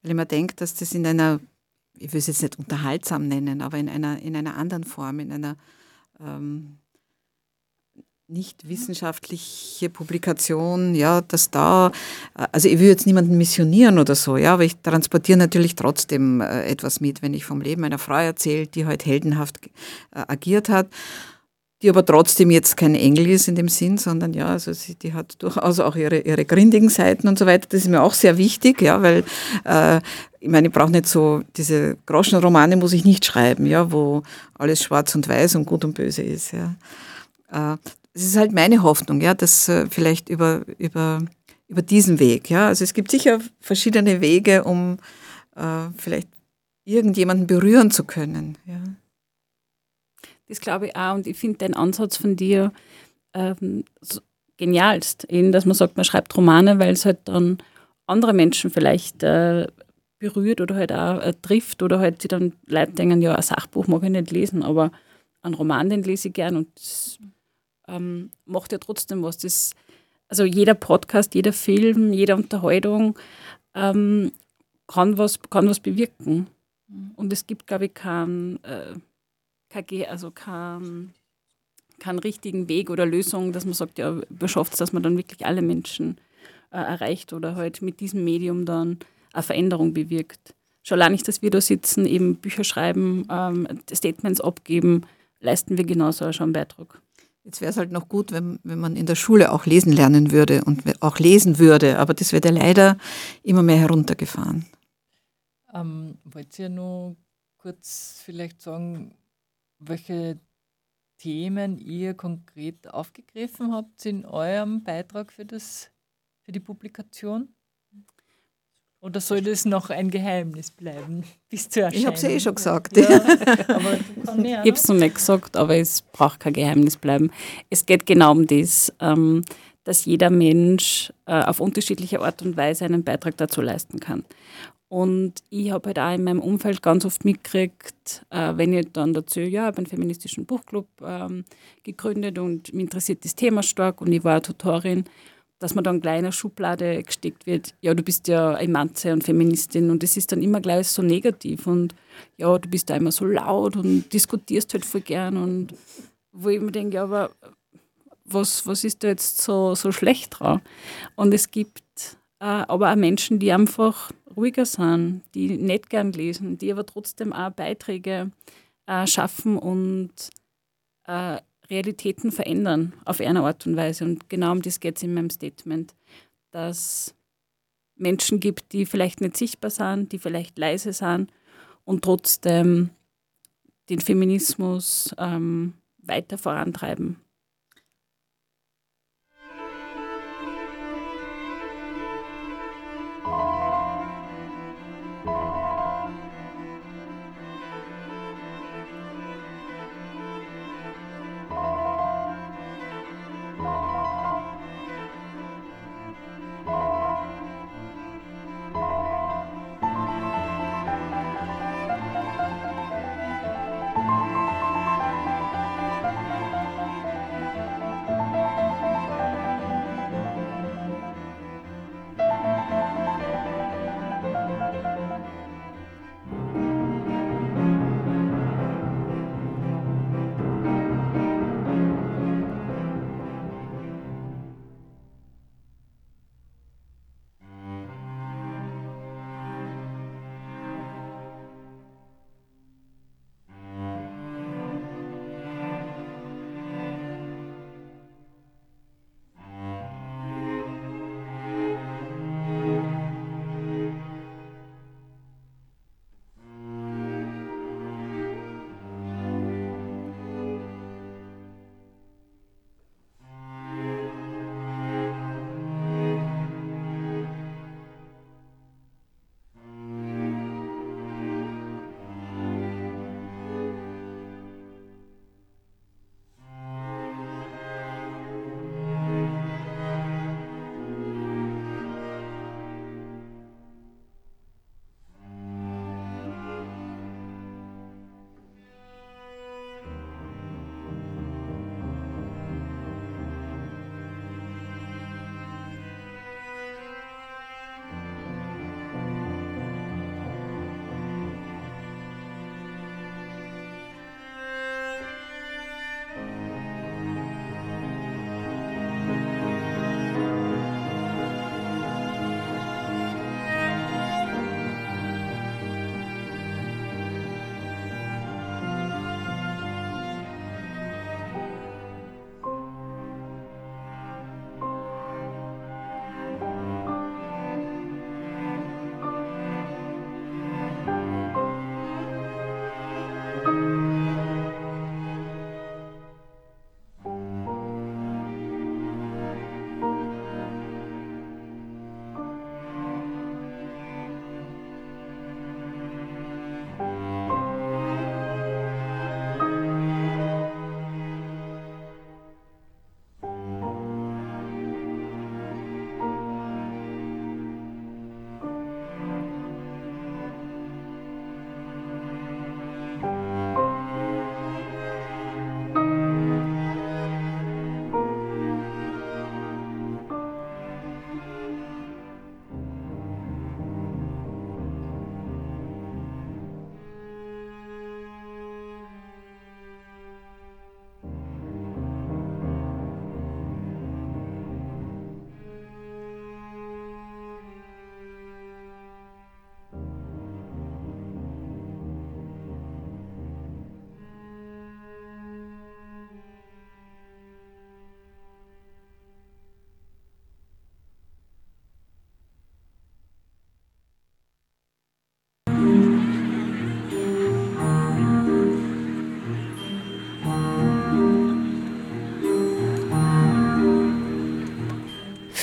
Speaker 4: weil ich mir denke, dass das in einer, ich will es jetzt nicht unterhaltsam nennen, aber in einer, in einer anderen Form, in einer ähm, nicht wissenschaftliche Publikation, ja, dass da, also ich will jetzt niemanden missionieren oder so, ja, aber ich transportiere natürlich trotzdem äh, etwas mit, wenn ich vom Leben einer Frau erzähle, die heute halt heldenhaft äh, agiert hat, die aber trotzdem jetzt kein Engel ist in dem Sinn, sondern ja, also sie, die hat durchaus auch ihre, ihre grindigen Seiten und so weiter. Das ist mir auch sehr wichtig, ja, weil äh, ich meine, ich brauche nicht so, diese Groschenromane muss ich nicht schreiben, ja, wo alles schwarz und weiß und gut und böse ist, ja. Äh, es ist halt meine Hoffnung, ja, dass äh, vielleicht über, über, über diesen Weg, ja. Also es gibt sicher verschiedene Wege, um äh, vielleicht irgendjemanden berühren zu können. Ja.
Speaker 5: Das glaube ich auch und ich finde den Ansatz von dir ähm, so genialst, eben, dass man sagt, man schreibt Romane, weil es halt dann andere Menschen vielleicht äh, berührt oder halt auch äh, trifft oder halt sie dann Leute denken, ja, ein Sachbuch mag ich nicht lesen, aber einen Roman, den lese ich gern und das ähm, macht ja trotzdem was. Das, also jeder Podcast, jeder Film, jede Unterhaltung ähm, kann, was, kann was bewirken. Und es gibt, glaube ich, keinen äh, kein, also kein, keinen richtigen Weg oder Lösung, dass man sagt, ja, man schafft es, dass man dann wirklich alle Menschen äh, erreicht oder halt mit diesem Medium dann eine Veränderung bewirkt. Schon allein nicht, dass wir da sitzen, eben Bücher schreiben, ähm, Statements abgeben, leisten wir genauso schon einen Beitrag.
Speaker 4: Jetzt wäre es halt noch gut, wenn, wenn man in der Schule auch lesen lernen würde und auch lesen würde, aber das wird ja leider immer mehr heruntergefahren.
Speaker 2: Ähm, wollt ihr nur kurz vielleicht sagen, welche Themen ihr konkret aufgegriffen habt in eurem Beitrag für, das, für die Publikation? Oder soll das noch ein Geheimnis bleiben bis zur Erscheinung?
Speaker 4: Ich habe es ja eh schon gesagt.
Speaker 5: Ja, ich habe es noch nicht gesagt, aber es braucht kein Geheimnis bleiben. Es geht genau um das, ähm, dass jeder Mensch äh, auf unterschiedliche Art und Weise einen Beitrag dazu leisten kann. Und ich habe halt auch in meinem Umfeld ganz oft mitgekriegt, äh, wenn ich dann dazu, ja, ich habe einen feministischen Buchclub ähm, gegründet und mich interessiert das Thema stark und ich war eine Tutorin dass man dann gleich in eine Schublade gesteckt wird, ja, du bist ja ein Manze und Feministin und das ist dann immer gleich so negativ und ja, du bist da immer so laut und diskutierst halt voll gern und wo ich mir denke, ja, aber was, was ist da jetzt so, so schlecht dran? Und es gibt äh, aber auch Menschen, die einfach ruhiger sind, die nicht gern lesen, die aber trotzdem auch Beiträge äh, schaffen und äh, Realitäten verändern auf eine Art und Weise. Und genau um das geht es in meinem Statement, dass Menschen gibt, die vielleicht nicht sichtbar sind, die vielleicht leise sind und trotzdem den Feminismus ähm, weiter vorantreiben.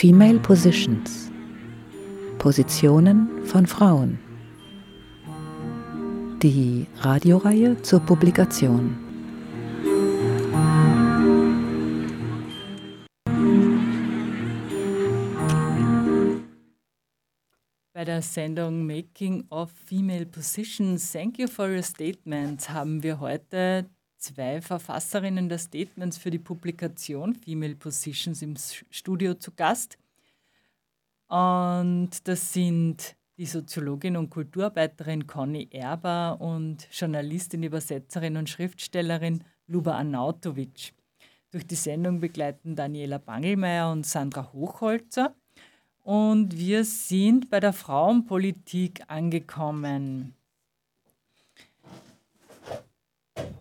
Speaker 1: Female Positions. Positionen von Frauen. Die Radioreihe zur Publikation.
Speaker 2: Bei der Sendung Making of Female Positions, Thank you for your statements, haben wir heute zwei Verfasserinnen der Statements für die Publikation Female Positions im Studio zu Gast. Und das sind die Soziologin und Kulturarbeiterin Conny Erber und Journalistin, Übersetzerin und Schriftstellerin Luba Arnautovic. Durch die Sendung begleiten Daniela Bangelmeier und Sandra Hochholzer. Und wir sind bei der Frauenpolitik angekommen.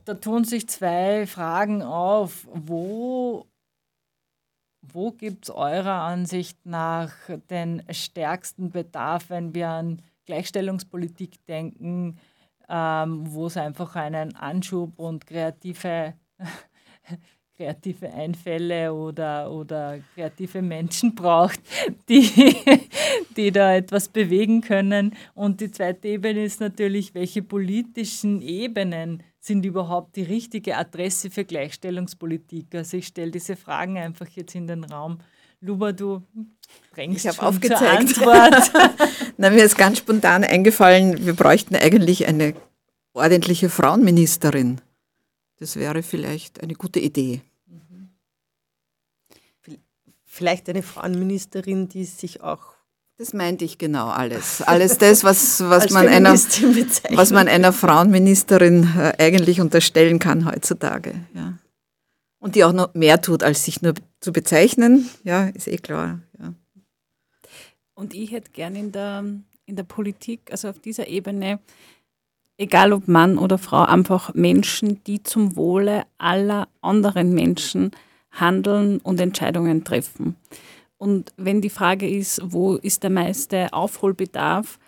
Speaker 2: Da tun sich zwei Fragen auf. Wo, wo gibt es eurer Ansicht nach den stärksten Bedarf, wenn wir an Gleichstellungspolitik denken, ähm, wo es einfach einen Anschub und kreative kreative Einfälle oder, oder kreative Menschen braucht, die, die da etwas bewegen können. Und die zweite Ebene ist natürlich, welche politischen Ebenen sind überhaupt die richtige Adresse für Gleichstellungspolitik? Also ich stelle diese Fragen einfach jetzt in den Raum. Luba, du drängst
Speaker 4: ich
Speaker 2: schon
Speaker 4: aufgezeigt.
Speaker 2: zur Antwort.
Speaker 4: Na, mir ist ganz spontan eingefallen, wir bräuchten eigentlich eine ordentliche Frauenministerin. Das wäre vielleicht eine gute Idee.
Speaker 3: Vielleicht eine Frauenministerin, die sich auch
Speaker 4: das meinte ich genau alles. Alles das, was, was, man, einer, was man einer Frauenministerin äh, eigentlich unterstellen kann heutzutage. Ja. Und die auch noch mehr tut, als sich nur zu bezeichnen. Ja, ist eh klar. Ja.
Speaker 5: Und ich hätte gerne in der, in der Politik, also auf dieser Ebene, egal ob Mann oder Frau, einfach Menschen, die zum Wohle aller anderen Menschen handeln und Entscheidungen treffen. Und wenn die Frage ist, wo ist der meiste Aufholbedarf,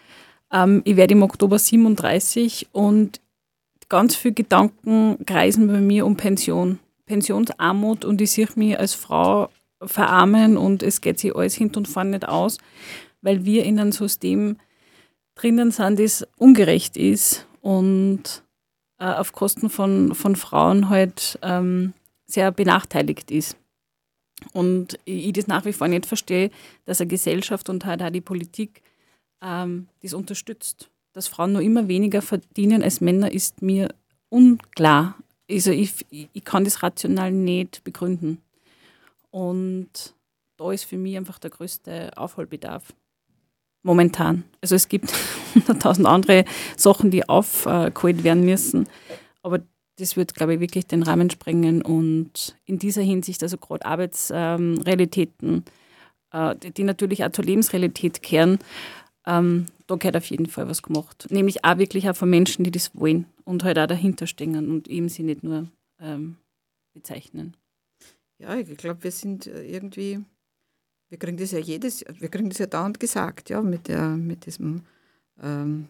Speaker 5: ähm, ich werde im Oktober 37 und ganz viele Gedanken kreisen bei mir um Pension, Pensionsarmut und ich sehe mich als Frau verarmen und es geht sich alles hinten und vorne nicht aus, weil wir in einem System drinnen sind, das ungerecht ist und äh, auf Kosten von, von Frauen halt ähm, sehr benachteiligt ist. Und ich das nach wie vor nicht verstehe, dass eine Gesellschaft und halt auch die Politik ähm, das unterstützt. Dass Frauen nur immer weniger verdienen als Männer, ist mir unklar. Also ich, ich kann das rational nicht begründen. Und da ist für mich einfach der größte Aufholbedarf. Momentan. Also es gibt hunderttausend andere Sachen, die aufgeholt werden müssen. Aber das wird, glaube ich, wirklich den Rahmen sprengen und in dieser Hinsicht, also gerade Arbeitsrealitäten, äh, die natürlich auch zur Lebensrealität kehren, ähm, da gehört auf jeden Fall was gemacht. Nämlich auch wirklich auch von Menschen, die das wollen und halt auch dahinter stehen und eben sie nicht nur ähm, bezeichnen.
Speaker 4: Ja, ich glaube, wir sind äh, irgendwie, wir kriegen das ja jedes, wir kriegen das ja dauernd gesagt, ja, mit, der, mit diesem ähm,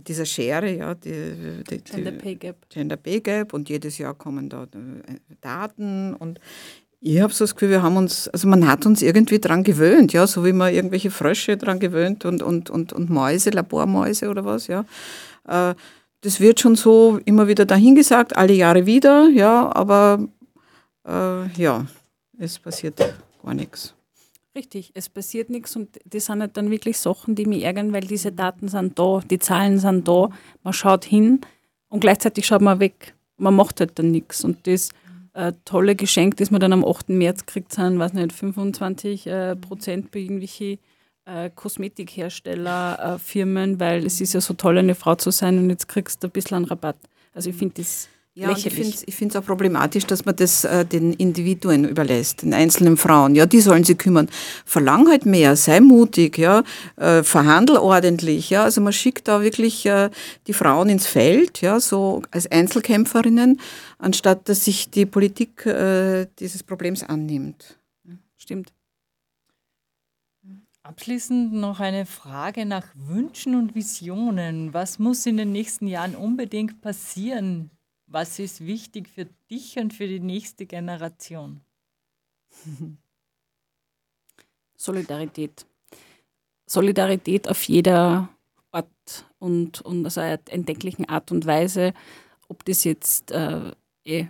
Speaker 4: mit dieser Schere, ja, die, die,
Speaker 5: Gender Pay Gap.
Speaker 4: Gender Pay Gap und jedes Jahr kommen da äh, Daten und ich habe so das Gefühl, wir haben uns, also man hat uns irgendwie dran gewöhnt, ja, so wie man irgendwelche Frösche dran gewöhnt und, und, und, und Mäuse, Labormäuse oder was, ja. Äh, das wird schon so immer wieder dahingesagt, alle Jahre wieder, ja, aber äh, ja, es passiert gar nichts.
Speaker 5: Richtig, es passiert nichts und das sind halt dann wirklich Sachen, die mich ärgern, weil diese Daten sind da, die Zahlen sind da, man schaut hin und gleichzeitig schaut man weg. Man macht halt dann nichts. Und das äh, tolle Geschenk, das man dann am 8. März kriegt, sind, weiß nicht, 25 äh, Prozent bei irgendwelchen äh, Kosmetikhersteller, äh, weil es ist ja so toll, eine Frau zu sein und jetzt kriegst du ein bisschen einen Rabatt. Also ich finde das
Speaker 4: ja, ich finde es auch problematisch, dass man das äh, den Individuen überlässt, den einzelnen Frauen. Ja, die sollen sich kümmern. Verlang halt mehr, sei mutig, ja, äh, verhandel ordentlich. Ja, also man schickt da wirklich äh, die Frauen ins Feld, ja, so als Einzelkämpferinnen, anstatt dass sich die Politik äh, dieses Problems annimmt.
Speaker 5: Stimmt.
Speaker 2: Abschließend noch eine Frage nach Wünschen und Visionen. Was muss in den nächsten Jahren unbedingt passieren, was ist wichtig für dich und für die nächste Generation?
Speaker 5: Solidarität. Solidarität auf jeder Art und, und also einer entdecklichen Art und Weise, ob das jetzt äh, eh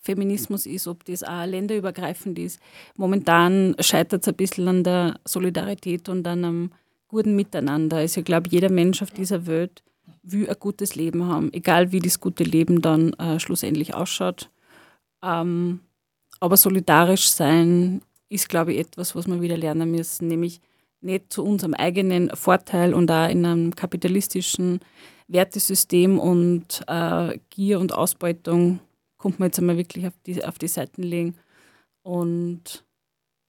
Speaker 5: Feminismus ist, ob das auch länderübergreifend ist. Momentan scheitert es ein bisschen an der Solidarität und an einem guten Miteinander. Also ich glaube, jeder Mensch auf dieser Welt will ein gutes Leben haben, egal wie das gute Leben dann äh, schlussendlich ausschaut. Ähm, aber solidarisch sein ist, glaube ich, etwas, was wir wieder lernen müssen, nämlich nicht zu unserem eigenen Vorteil und auch in einem kapitalistischen Wertesystem und äh, Gier und Ausbeutung kommt man jetzt einmal wirklich auf die, auf die Seiten legen und,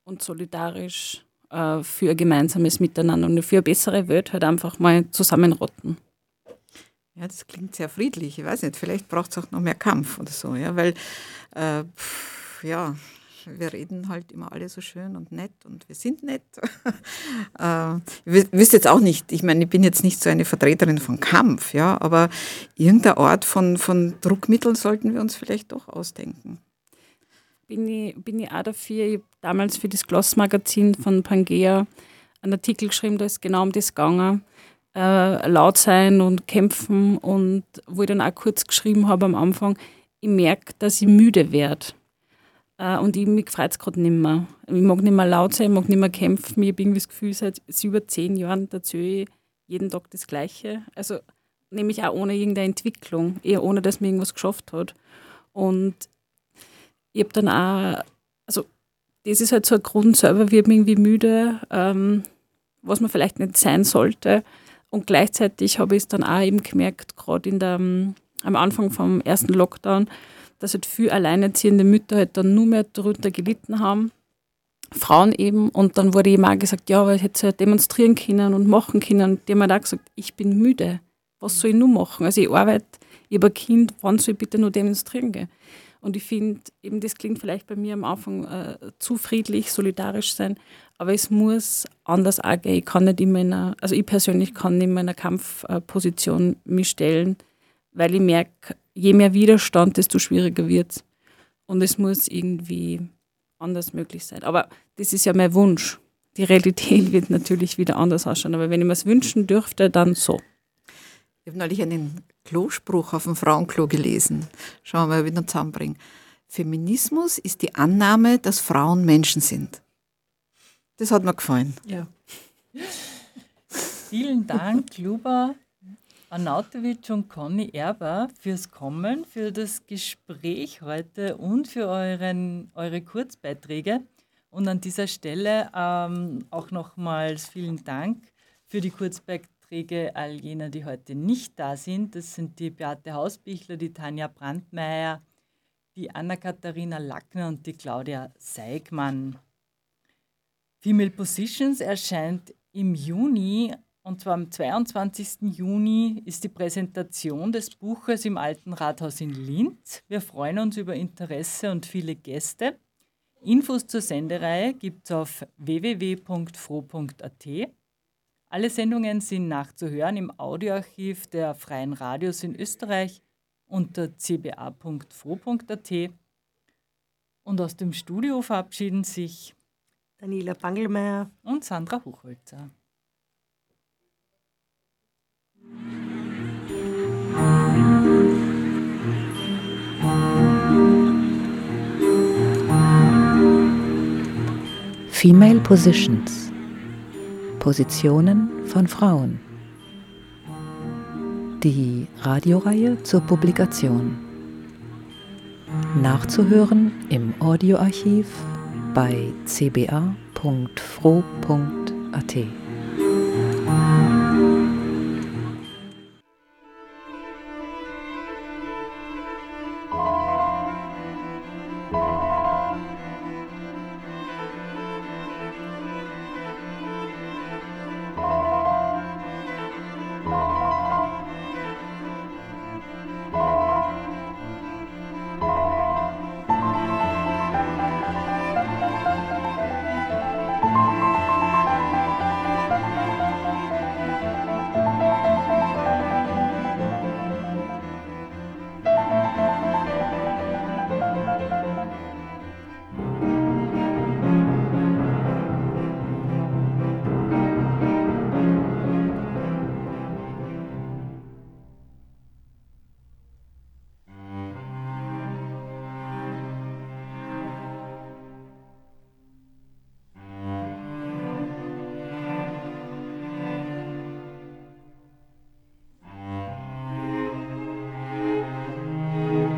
Speaker 5: und solidarisch äh, für ein gemeinsames Miteinander und für eine bessere Welt halt einfach mal zusammenrotten.
Speaker 4: Ja, das klingt sehr friedlich. Ich weiß nicht, vielleicht braucht es auch noch mehr Kampf oder so, ja, weil äh, pff, ja, wir reden halt immer alle so schön und nett und wir sind nett. äh, ich wüsste jetzt auch nicht, ich meine, ich bin jetzt nicht so eine Vertreterin von Kampf, ja, aber irgendeine Art von, von Druckmitteln sollten wir uns vielleicht doch ausdenken.
Speaker 5: Bin ich, bin ich auch dafür. Ich habe damals für das Gloss-Magazin von Pangea einen Artikel geschrieben, da ist genau um das gegangen. Äh, laut sein und kämpfen und wo ich dann auch kurz geschrieben habe am Anfang, ich merke, dass ich müde werde. Äh, und ich, mich freut es gerade nicht mehr. Ich mag nicht mehr laut sein, ich mag nicht mehr kämpfen. Ich habe irgendwie das Gefühl, seit über zehn Jahren erzähle ich jeden Tag das Gleiche. Also nämlich auch ohne irgendeine Entwicklung, eher ohne, dass man irgendwas geschafft hat. Und ich habe dann auch, also das ist halt so ein Grund, selber wird irgendwie müde, ähm, was man vielleicht nicht sein sollte. Und gleichzeitig habe ich es dann auch eben gemerkt, gerade in der, am Anfang vom ersten Lockdown, dass halt viele alleinerziehende Mütter halt dann nur mehr darunter gelitten haben. Frauen eben. Und dann wurde eben auch gesagt, ja, weil ich hätte ja demonstrieren können und machen können. Und die haben halt auch gesagt, ich bin müde. Was soll ich nur machen? Also ich arbeite, ich habe ein Kind, wann soll ich bitte nur demonstrieren gehen? Und ich finde, eben das klingt vielleicht bei mir am Anfang äh, zu friedlich, solidarisch sein, aber es muss anders auch gehen. Ich kann nicht immer in einer, also ich persönlich kann nicht mehr in einer Kampfposition mich stellen, weil ich merke, je mehr Widerstand, desto schwieriger wird es. Und es muss irgendwie anders möglich sein. Aber das ist ja mein Wunsch. Die Realität wird natürlich wieder anders ausschauen. Aber wenn ich mir es wünschen dürfte, dann so.
Speaker 4: Ich habe neulich einen Klospruch auf dem Frauenklo gelesen. Schauen wir mal, wie ich ihn zusammenbringen. Feminismus ist die Annahme, dass Frauen Menschen sind. Das hat mir gefallen.
Speaker 2: Ja. Vielen Dank, Luba. Arnautovic und Conny Erber fürs Kommen, für das Gespräch heute und für euren, eure Kurzbeiträge. Und an dieser Stelle ähm, auch nochmals vielen Dank für die Kurzbeiträge all jener, die heute nicht da sind. Das sind die Beate Hausbichler, die Tanja Brandmeier, die Anna-Katharina Lackner und die Claudia Seigmann. Female Positions erscheint im Juni und zwar am 22. Juni ist die Präsentation des Buches im Alten Rathaus in Linz. Wir freuen uns über Interesse und viele Gäste. Infos zur Sendereihe gibt es auf www.fro.at. Alle Sendungen sind nachzuhören im Audioarchiv der Freien Radios in Österreich unter cba.fro.at. Und aus dem Studio verabschieden sich
Speaker 3: Daniela Bangelmeier.
Speaker 2: Und Sandra Hochholzer.
Speaker 1: Female Positions. Positionen von Frauen. Die Radioreihe zur Publikation. Nachzuhören im Audioarchiv bei cba.fro.at